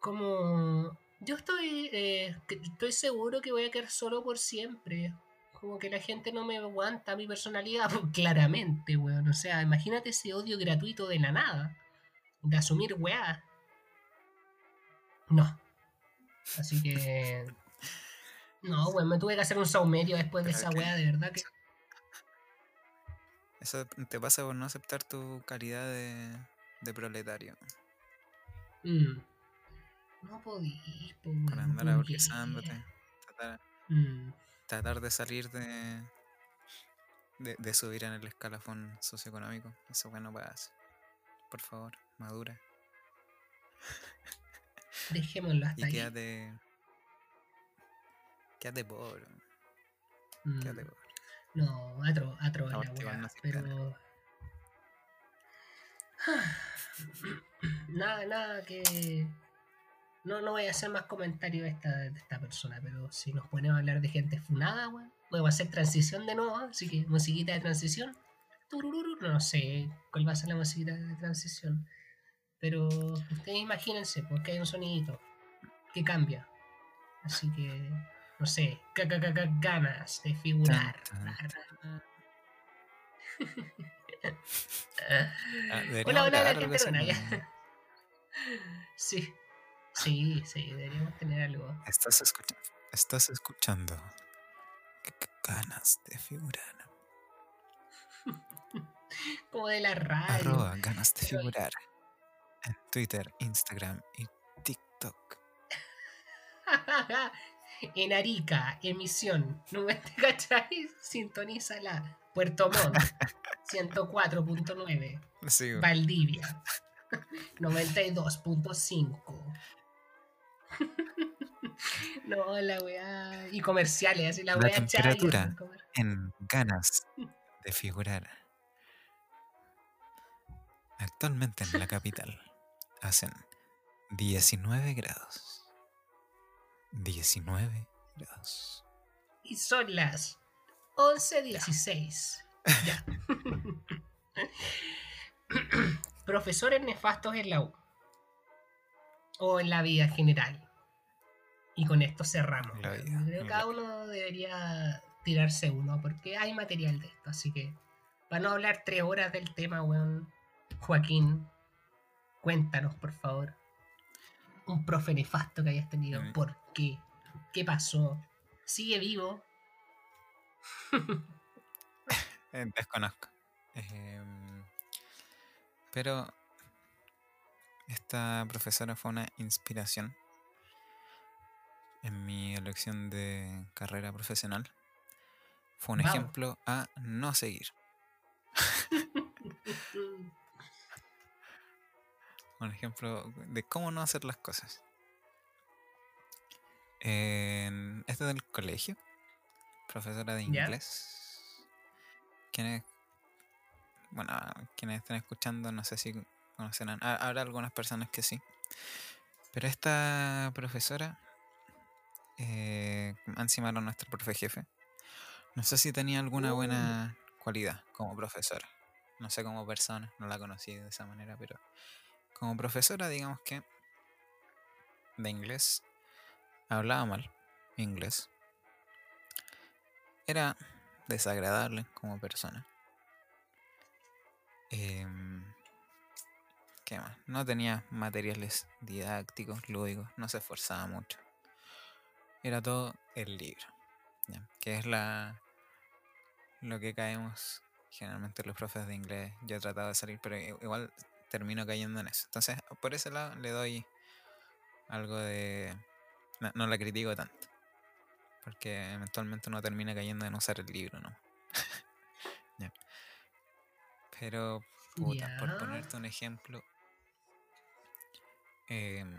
Como. Yo estoy. eh, estoy seguro que voy a quedar solo por siempre. Como que la gente no me aguanta mi personalidad. Claramente, weón. O sea, imagínate ese odio gratuito de la nada. De asumir weas. No. Así que. No, weón, me tuve que hacer un saumerio después de esa wea, de verdad que. Eso te pasa por no aceptar tu calidad de, de proletario. Mm. No podís, po, Por weón, andar. Tratar, Mm. tratar de salir de, de, de subir en el escalafón socioeconómico. Eso bueno pasa. Por favor, madura. Dejémoslo hasta Y quédate. Quédate pobre. Mm. Quédate pobre. No, atro, atro es la weá, pero. nada, nada que. No, no voy a hacer más comentarios de esta, de esta persona, pero si nos ponemos a hablar de gente funada, weón. Vamos a hacer transición de nuevo, así que musiquita de transición. Turururu, No sé cuál va a ser la musiquita de transición. Pero ustedes imagínense, porque hay un sonidito que cambia. Así que, no sé, ganas de figurar. Ah, Hola, hola, la grabar algo gente. Sí, sí, sí, deberíamos tener algo. Estás escuchando. Estás escuchando. Qué qué ganas de figurar. Como de la radio. Arroba ganas de figurar. En Twitter, Instagram y TikTok. En Arica, emisión. ¿No me te cachai? Sintonízala. Puerto Montt, 104.9. Sí, Valdivia, 92.5. No, la weá. Y comerciales, así la La weá temperatura. chaya, en ganas de figurar. Actualmente en la capital hacen 19 grados. 19 grados. Y son las 11.16. Ya. Profesores nefastos en la U. O en la vida en general. Y con esto cerramos. La vida, Creo que cada uno debería tirarse uno, porque hay material de esto. Así que, para no hablar tres horas del tema, weón, Joaquín, cuéntanos, por favor. Un profe nefasto que hayas tenido. Mm. ¿Por qué? ¿Qué pasó? ¿Sigue vivo? Eh, desconozco. Em, pero esta profesora fue una inspiración en mi elección de carrera profesional. Fue un ejemplo a no seguir. Un ejemplo de cómo no hacer las cosas. En, este del colegio, profesora de inglés. quienes, bueno, quienes estén escuchando, no sé si conocerán, ha- habrá algunas personas que sí. Pero esta profesora, eh, encima era nuestro profe jefe, no sé si tenía alguna Uh. buena cualidad como profesora. No sé como persona, no la conocí de esa manera, pero como profesora, digamos que de inglés, hablaba mal inglés. Era desagradable como persona. Em, ¿Qué más? No tenía materiales didácticos, lúdicos, no se esforzaba mucho. Era todo el libro, ¿ya? que es la lo que caemos generalmente los profes de inglés. Yo he tratado de salir, pero igual termino cayendo en eso. Entonces, por ese lado le doy algo de... No, no la critico tanto. Porque eventualmente uno termina cayendo en usar el libro, ¿no? Pero, puta, por ponerte un ejemplo, em,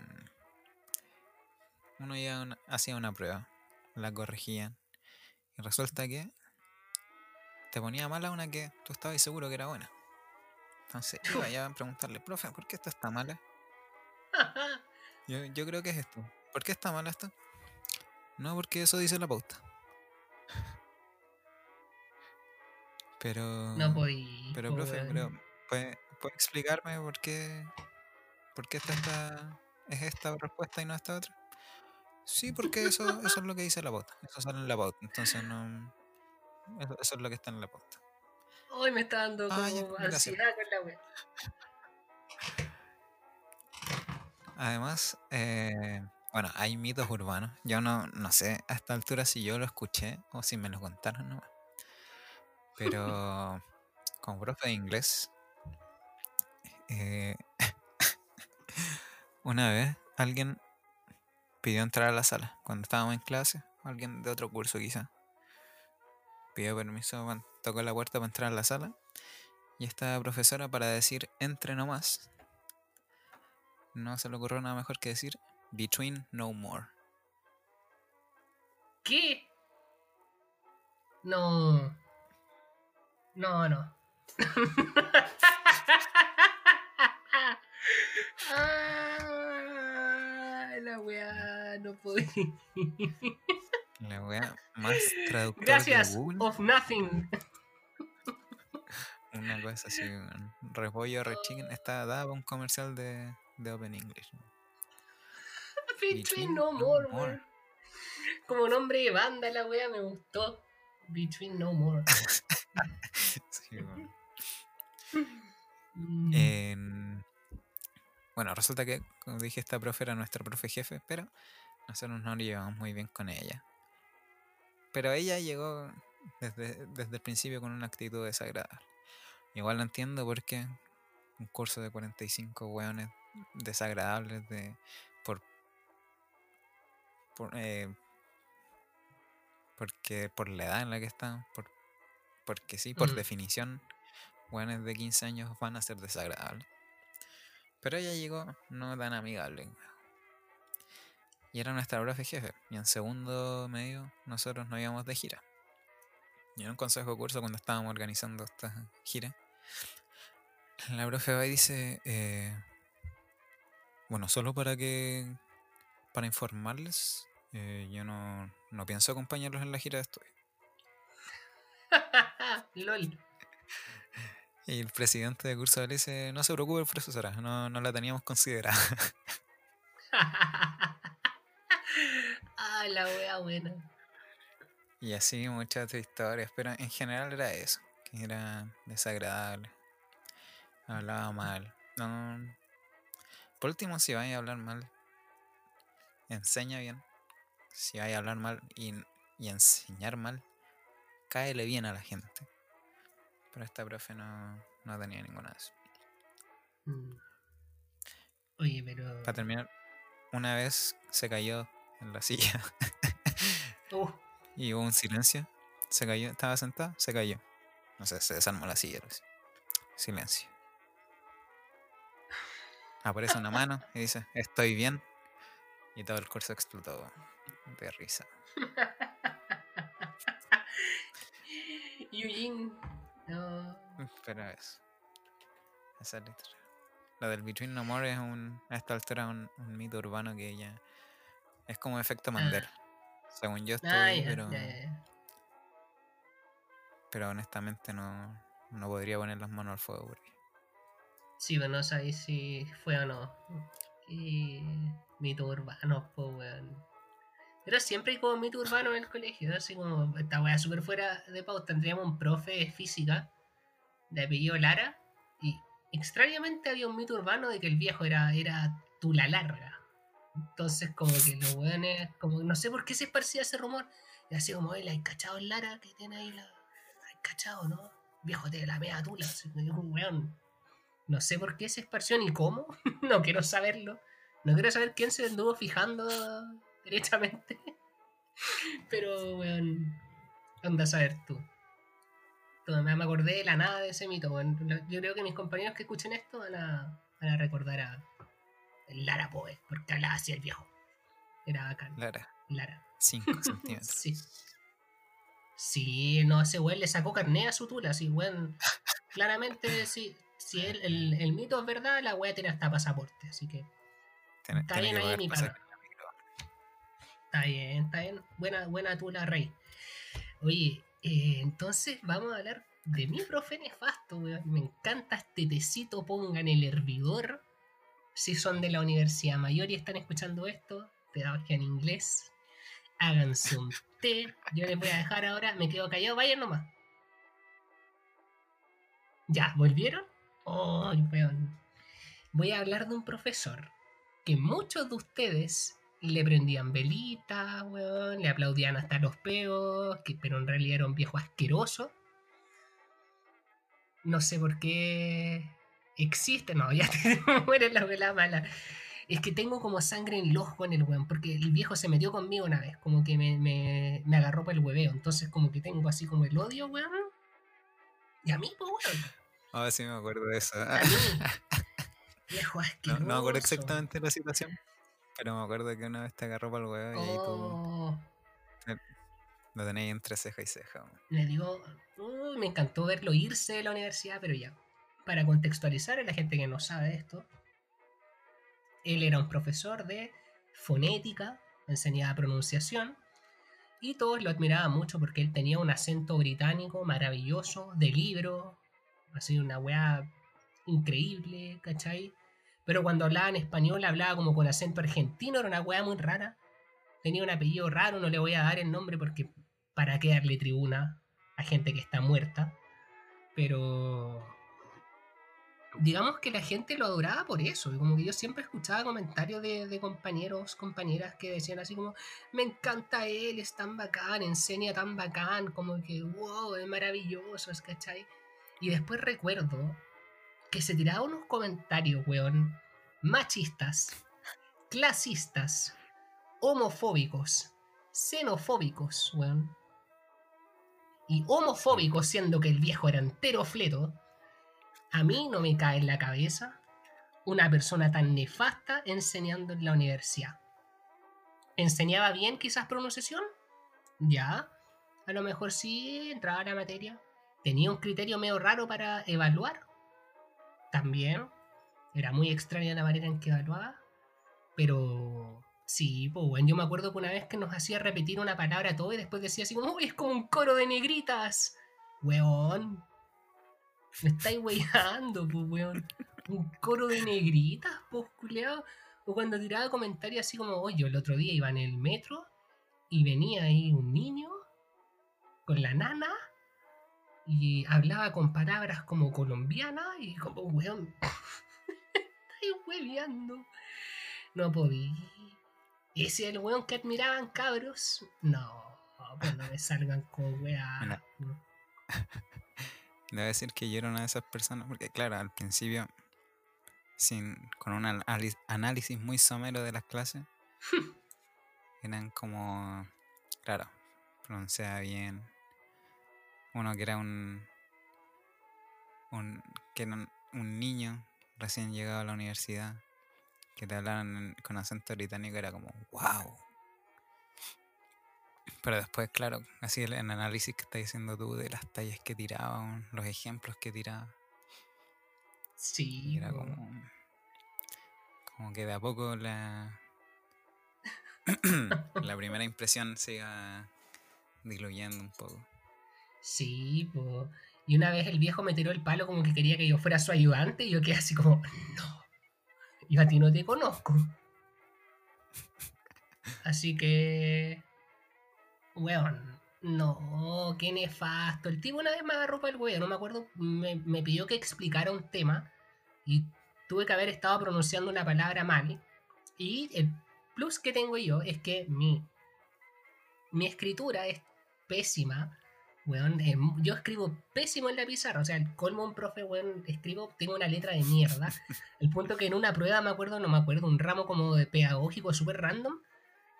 uno ya una- hacía una prueba, la corregían y resulta que te ponía mala una que tú estabas seguro que era buena. Entonces iba ya a preguntarle, profe, ¿por qué esta está mala? Yo, yo creo que es esto. ¿Por qué está mala esto? No, porque eso dice la pauta. Pero. no podí. Pero, po, profe, pero ¿puede, puede explicarme por qué, por qué esta, está- es esta respuesta y no esta otra? Sí, porque eso, eso es lo que dice la pauta. Eso sale en la pauta. Entonces no. Eso, eso es lo que está en la pauta. Hoy me está dando Ah, como ansiedad con la wea. Además, eh, bueno, hay mitos urbanos. Yo no, no sé a esta altura si yo lo escuché o si me lo contaron nomás. Pero como profe de inglés, eh, una vez alguien pidió entrar a la sala cuando estábamos en clase, alguien de otro curso quizá. Pidió permiso, tocó la puerta para entrar a la sala y esta profesora para decir entre nomás, no se le ocurrió nada mejor que decir between no more. ¿Qué? No. No, no. Ah, la weá, no podía. La wea más traductor Gracias, de Google. of nothing. Una cosa así, repollo, re chicken, está dada un comercial de, de Open English. Between no more, weón. Como nombre de banda la weá me gustó. Between no more. Sí. Mm. En- bueno, resulta que, como dije, esta profe era nuestra profe jefe, pero nosotros no nos llevamos muy bien con ella. Pero ella llegó desde, desde el principio con una actitud desagradable. Igual lo entiendo porque un curso de 45 hueones desagradables de por, eh, porque por la edad en la que están, por, porque sí, por Mm. definición, hueones de 15 años van a ser desagradables. Pero ella llegó no tan amigable. Y era nuestra profe jefe. Y en segundo medio nosotros nos íbamos de gira. Y en un consejo de curso cuando estábamos organizando esta gira, la profe va y dice, eh, bueno, solo para que, para informarles, eh, yo no, no pienso acompañarlos en la gira de estudio. LOL. Y el presidente de curso le dice, no se preocupe, profesora, no, no la teníamos considerada. ah, la wea buena. Y así muchas historias, pero en general era eso, que era desagradable. Hablaba mal. No. Por último, si vais a hablar mal, enseña bien. Si vais a hablar mal y, y enseñar mal, cáele bien a la gente. Pero esta profe no, no tenía ninguna de eso. Mm. Oye, pero. Para terminar, una vez se cayó en la silla Uh, y hubo un silencio. Se cayó, estaba sentada, se cayó. No sé, se desarmó la silla. así. Silencio. Aparece una mano y dice, estoy bien. Y todo el curso explotó de risa. Eugene. Pero eso. Esa historia. Lo del Between No More es un, a esta altura un, un mito urbano que ya es como efecto Mandela. Según yo estoy, Ah, pero, pero honestamente no, no podría poner las manos al fuego porque Sí, pero no sabéis si fue o no. Y mito urbano, po, weón. Pero siempre hay como mito urbano en el colegio, así como esta weá súper fuera de pauta. Tendríamos un profe de física de apellido Lara y extrañamente había un mito urbano de que el viejo era, era tula larga. Entonces como que los weones, como no sé por qué se esparcía ese rumor. Y así como, él hay cachado el Lara que tiene ahí la... Hay cachado, ¿no? Viejo tiene la media tula. Así, un weón. No sé por qué se esparció ni cómo. no quiero saberlo. No quiero saber quién se anduvo fijando derechamente. Pero, weón. Anda a saber tú. Me acordé de la nada de ese mito. weón. Yo creo que mis compañeros que escuchen esto van a, van a recordar a Lara Poe. Porque hablaba así el viejo. Era bacán. Lara, Lara. 5 centímetros. Sí. Sí, no, ese weón le sacó carné a su tula, así, weón. Claramente, sí, si el, el, el mito es verdad, la weá tiene hasta pasaporte, así que Tiene- Está tiene bien que ahí mi pana. está bien, está bien. Buena, buena tula, rey. Oye, eh, entonces vamos a hablar de mi profe nefasto, weón. Me encanta este tecito, pongan el hervidor. Si son de la Universidad Mayor y están escuchando esto, pedagogía en inglés, háganse un té. Yo les voy a dejar ahora, me quedo callado, vayan nomás. Ya, ¿volvieron? Oh, weón. Voy a hablar de un profesor que muchos de ustedes le prendían velitas, weón, le aplaudían hasta los peos, que, pero en realidad era un viejo asqueroso. No sé por qué existe, no, ya te muere la vela mala. Es que tengo como sangre en el ojo en el weón, porque el viejo se metió conmigo una vez, como que me, me, me agarró para el hueveo, entonces como que tengo así como el odio, weón. Y a mí, pues, weón. Ah, sí, me acuerdo de eso. A. Viejo No, me acuerdo exactamente la situación, pero me acuerdo que una vez te agarró para el huevo y ahí tú Oh, lo tenías entre ceja y ceja. le digo, "Uy, me encantó verlo irse de la universidad, pero ya. Para contextualizar a la gente que no sabe esto, él era un profesor de fonética, enseñaba pronunciación, y todos lo admiraban mucho porque él tenía un acento británico maravilloso, de libro, así una weá increíble, ¿cachai? Pero cuando hablaba en español hablaba como con acento argentino, era una weá muy rara. Tenía un apellido raro, no le voy a dar el nombre porque para qué darle tribuna a gente que está muerta. Pero digamos que la gente lo adoraba por eso. y Como que yo siempre escuchaba comentarios de, de compañeros, compañeras que decían así como, me encanta él, es tan bacán, enseña tan bacán, como que, wow, es maravilloso, ¿cachai? Y después recuerdo que se tiraba unos comentarios, weón, machistas, clasistas, homofóbicos, xenofóbicos, weón. Y homofóbicos, siendo que el viejo era entero fleto, a mí no me cae en la cabeza una persona tan nefasta enseñando en la universidad. ¿Enseñaba bien quizás pronunciación? Ya. A lo mejor sí entraba a la materia. ¿Tenía un criterio medio raro para evaluar? También. Era muy extraña la manera en que evaluaba. Pero sí, pues bueno, yo me acuerdo que una vez que nos hacía repetir una palabra todo y después decía así como, uy, es como un coro de negritas. Weón. Me estáis weyando, pues weón. Un coro de negritas, pues culeado. O cuando tiraba comentarios así como, oye, el otro día iba en el metro y venía ahí un niño con la nana y hablaba con palabras como colombiana y como, weón, estáis hueveando. No podí. ¿Ese es el weón que admiraban, cabros? No, pues no me salgan con weá. Mira. Debo decir que yo era una de esas personas, porque claro, al principio, sin, con un análisis muy somero de las clases, eran como, claro, pronunciaba bien. Uno que era un, un que era un, niño recién llegado a la universidad, que te hablaran con acento británico, era como, wow. Pero después, claro, así el, análisis que estás diciendo tú de las tallas que tiraban, los ejemplos que tiraba. Sí. Era como. Como que de a poco la. la primera impresión se iba diluyendo un poco. Sí, pues. Y una vez el viejo me tiró el palo como que quería que yo fuera su ayudante y yo quedé así como, no, yo a ti no te conozco. Así que, weón, no, qué nefasto. El tipo una vez me agarró para el weón, no me acuerdo, me, me, pidió que explicara un tema y tuve que haber estado pronunciando una palabra mal. Y el plus que tengo yo es que mi, mi escritura es pésima Weón, eh, yo escribo pésimo en la pizarra, o sea, el colmo un profe, weón, escribo, tengo una letra de mierda. El punto que en una prueba, me acuerdo, no me acuerdo, un ramo como de pedagógico súper random,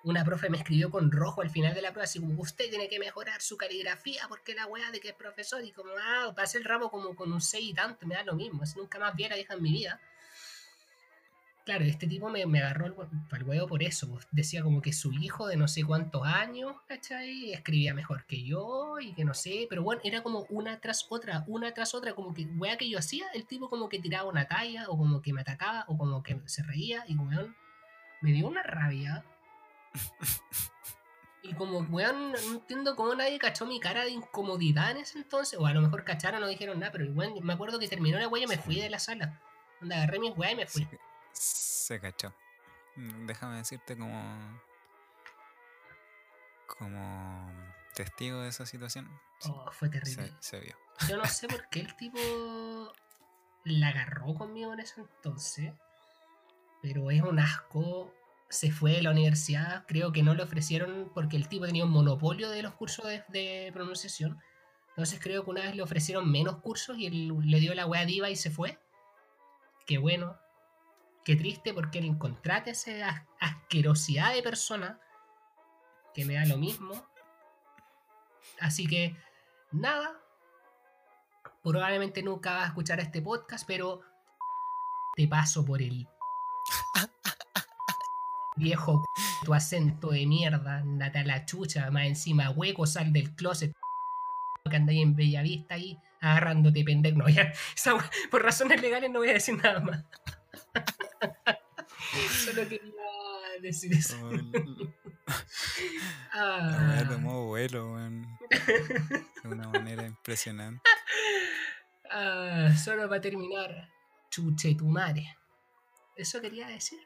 una profe me escribió con rojo al final de la prueba, así como, usted tiene que mejorar su caligrafía porque la weá de que es profesor, y como, ah, pasé el ramo como con un 6 y tanto, me da lo mismo, así nunca más vi a la vieja en mi vida. Claro, este tipo me, agarró el, huevo por eso. Pues. Decía como que su hijo de no sé cuántos años, ¿cachai? Escribía mejor que yo y que no sé. Pero bueno, era como una tras otra, una tras otra. Como que, wea, que yo hacía, el tipo como que tiraba una talla, o como que me atacaba, o como que se reía. Y weón, me dio una rabia. Y como, weón, no entiendo cómo nadie cachó mi cara de incomodidad en ese entonces. O a lo mejor cacharon, no dijeron nada, pero igual me acuerdo que terminó la wea y me fui de la sala. Donde agarré mis weas y me fui. Se cachó. Mm, déjame decirte como. como testigo de esa situación. Oh, fue terrible. Se, vio. Yo no sé por qué el tipo la agarró conmigo en ese entonces. Pero es un asco. Se fue de la universidad. Creo que no le ofrecieron porque el tipo tenía un monopolio de los cursos de, pronunciación. Entonces creo que una vez le ofrecieron menos cursos y él le dio la wea diva y se fue. Qué bueno, Qué triste porque el encontrate esa asquerosidad de persona que me da lo mismo. Así que, nada. Probablemente nunca vas a escuchar este podcast, pero te paso por el viejo tu acento de mierda, andate a la chucha, más encima hueco, sal del closet que andáis en Bellavista ahí agarrándote pendejo. No, ya, por razones legales no voy a decir nada más. Solo quería decir eso. ah. tomó vuelo, De una manera impresionante. Ah, solo para terminar, chuchetumare. Eso quería decir.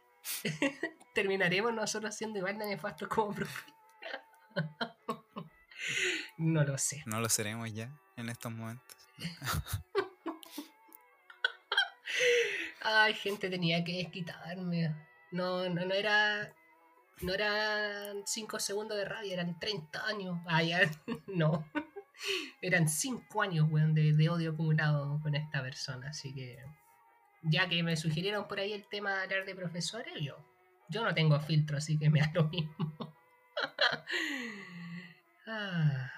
Terminaremos nosotros siendo igual de nefastos como profe. no lo sé. No lo seremos ya en estos momentos. Ay, gente, tenía que desquitarme. No, no, no era. No eran 5 segundos de rabia, eran 30 años. Ah, no. eran 5 años, de, odio acumulado con esta persona. Así que. Ya que me sugirieron por ahí el tema de hablar de profesores, yo. Yo no tengo filtro, así que me da lo mismo. ah.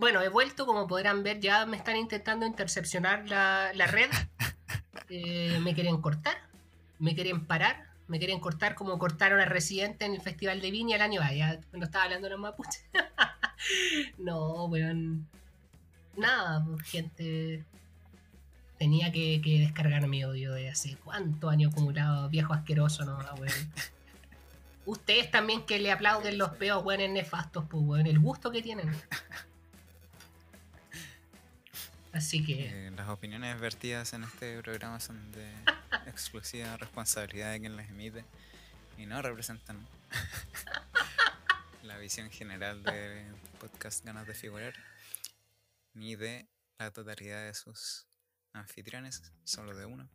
Bueno, he vuelto, como podrán ver, ya me están intentando intercepcionar la, red. Eh, me quieren cortar, me quieren parar, me quieren cortar como cortaron a Residente en el Festival de Viña el año vaya, cuando estaba hablando los mapuches. no, weón. Nada, pues, gente. Tenía que, descargar mi odio de hace cuánto año acumulado, viejo asqueroso, no, weón. Ustedes también que le aplauden los peos, weón, nefastos, pues, weón, el gusto que tienen. Así que. Eh, las opiniones vertidas en este programa son de exclusiva responsabilidad de quien las emite y no representan la visión general del podcast Ganas de Figurar ni de la totalidad de sus anfitriones, solo de uno.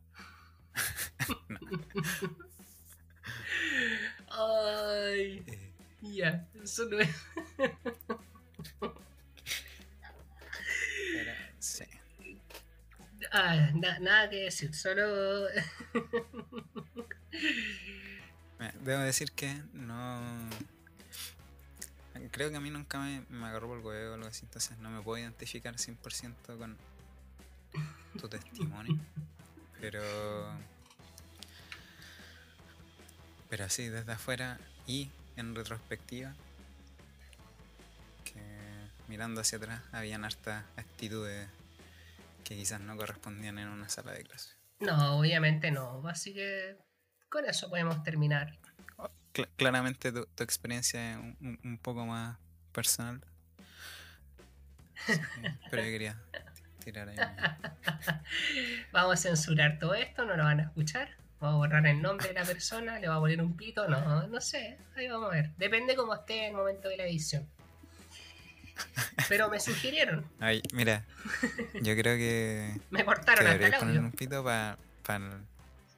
Ay, eh. ya, eso no es. Nada que decir, solo. Debo decir que no. Creo que a mí nunca me, agarró por el huevo o algo así, entonces no me puedo identificar 100% con tu testimonio. Pero. Pero sí, desde afuera, Y en retrospectiva, que mirando hacia atrás, habían hartas actitudes que quizás no correspondían en una sala de clase. No, obviamente no. Así que con eso podemos terminar. Oh, claramente tu, experiencia es un, poco más personal. pero yo quería tirar ahí. Vamos a censurar todo esto, no lo van a escuchar. Vamos a borrar el nombre de la persona, le va a poner un pito, no, no sé, ahí vamos a ver. Depende cómo esté en el momento de la edición. Pero me sugirieron. Ay, mira, yo creo que. me cortaron hasta el audio. un pito para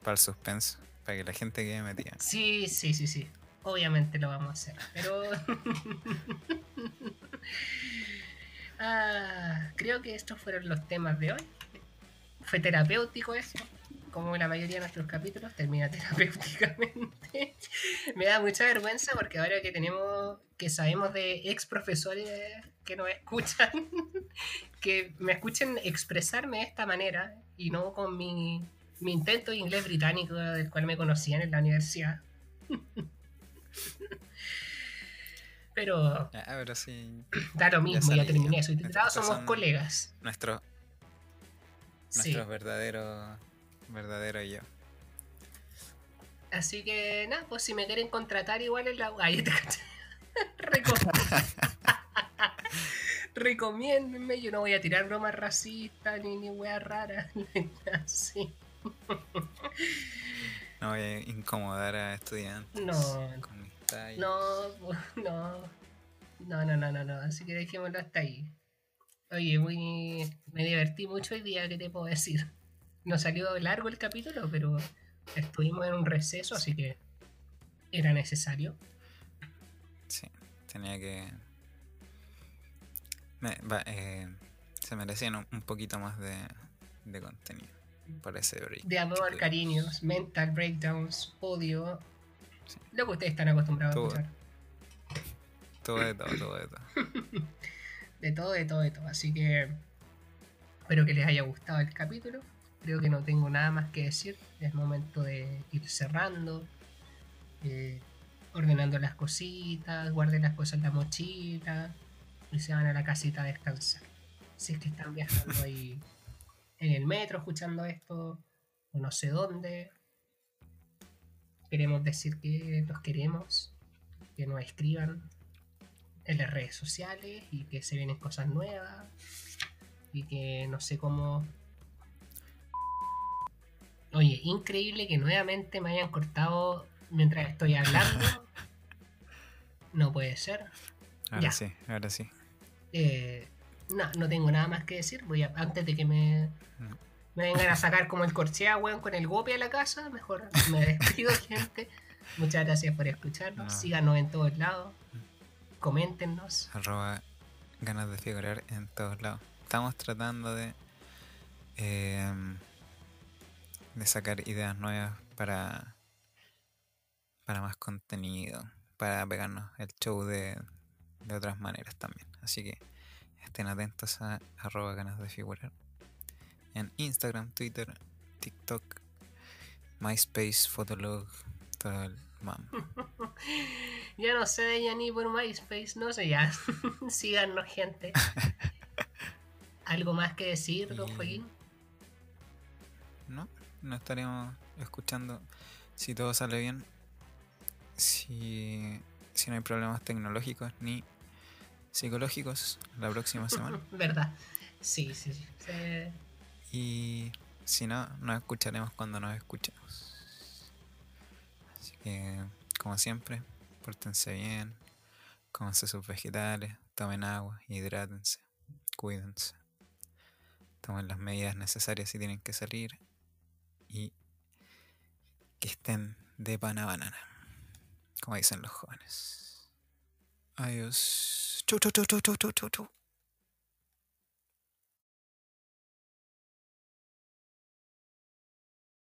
el suspenso, para que la gente quede metida. Sí, sí, sí, sí. Obviamente lo vamos a hacer. Pero. ah, creo que estos fueron los temas de hoy. Fue terapéutico esto como la mayoría de nuestros capítulos, termina terapéuticamente. Me da mucha vergüenza porque ahora que tenemos, que sabemos de ex profesores que nos escuchan, que me escuchen expresarme de esta manera y no con mi, mi intento de inglés británico del cual me conocían en la universidad. pero, pero sí, da lo mismo, ya, terminé. Soy somos colegas. Nuestro, nuestros verdaderos verdadero yo. Así que nada, pues si me quieren contratar igual en la Ay, te Recomiéndenme, yo no voy a tirar bromas racistas ni, ni weas raras. Así. No voy a incomodar a estudiantes. No. no, no. No, no, no, no, no. Así que dejémoslo hasta ahí. Oye, muy. Me divertí mucho hoy día, ¿qué te puedo decir? Nos salió largo el capítulo, pero estuvimos en un receso, así que era necesario. Sí, tenía que... Eh, se merecían un, poquito más de, de contenido por ese break. De amor, cariños, mental breakdowns, odio. Lo que ustedes están acostumbrados a escuchar. Todo de todo, todo de todo. de todo, de todo, de todo. Así que espero que les haya gustado el capítulo. Creo que no tengo nada más que decir. Es momento de ir cerrando, eh, ordenando las cositas, guarden las cosas en la mochila y se van a la casita a descansar. Si es que están viajando ahí en el metro escuchando esto, o no sé dónde, queremos decir que los queremos, que nos escriban en las redes sociales y que se vienen cosas nuevas y que no sé cómo Oye, increíble que nuevamente me hayan cortado mientras estoy hablando. no puede ser. Ahora sí, ahora sí. Eh, no, no tengo nada más que decir. Voy a, antes de que me, me vengan a sacar como el corchea, weón, con el gope a la casa, mejor me despido, gente. Muchas gracias por escucharnos. Síganos en todos lados. Coméntenos. Arroba ganas de figurar en todos lados. Estamos tratando de. Eh, de sacar ideas nuevas para, para más contenido, para pegarnos el show de, de otras maneras también. Así que estén atentos a arroba ganas de figurar en Instagram, Twitter, TikTok, MySpace, Fotolog, todo el mam. ya no sé de ni por MySpace, no sé ya. Síganos, gente. ¿Algo más que decir, don Joaquín? No, no estaríamos escuchando si todo sale bien, si, si no hay problemas tecnológicos ni psicológicos la próxima semana. ¿Verdad? Sí, sí, sí. Y si no, nos escucharemos cuando nos escuchemos. Así que, como siempre, pórtense bien, cómanse sus vegetales, tomen agua, hidrátense, cuídense, tomen las medidas necesarias si tienen que salir y que estén de pana banana, como dicen los jóvenes. Adiós. Chau, chau, chau, chau, chau, chau, chau.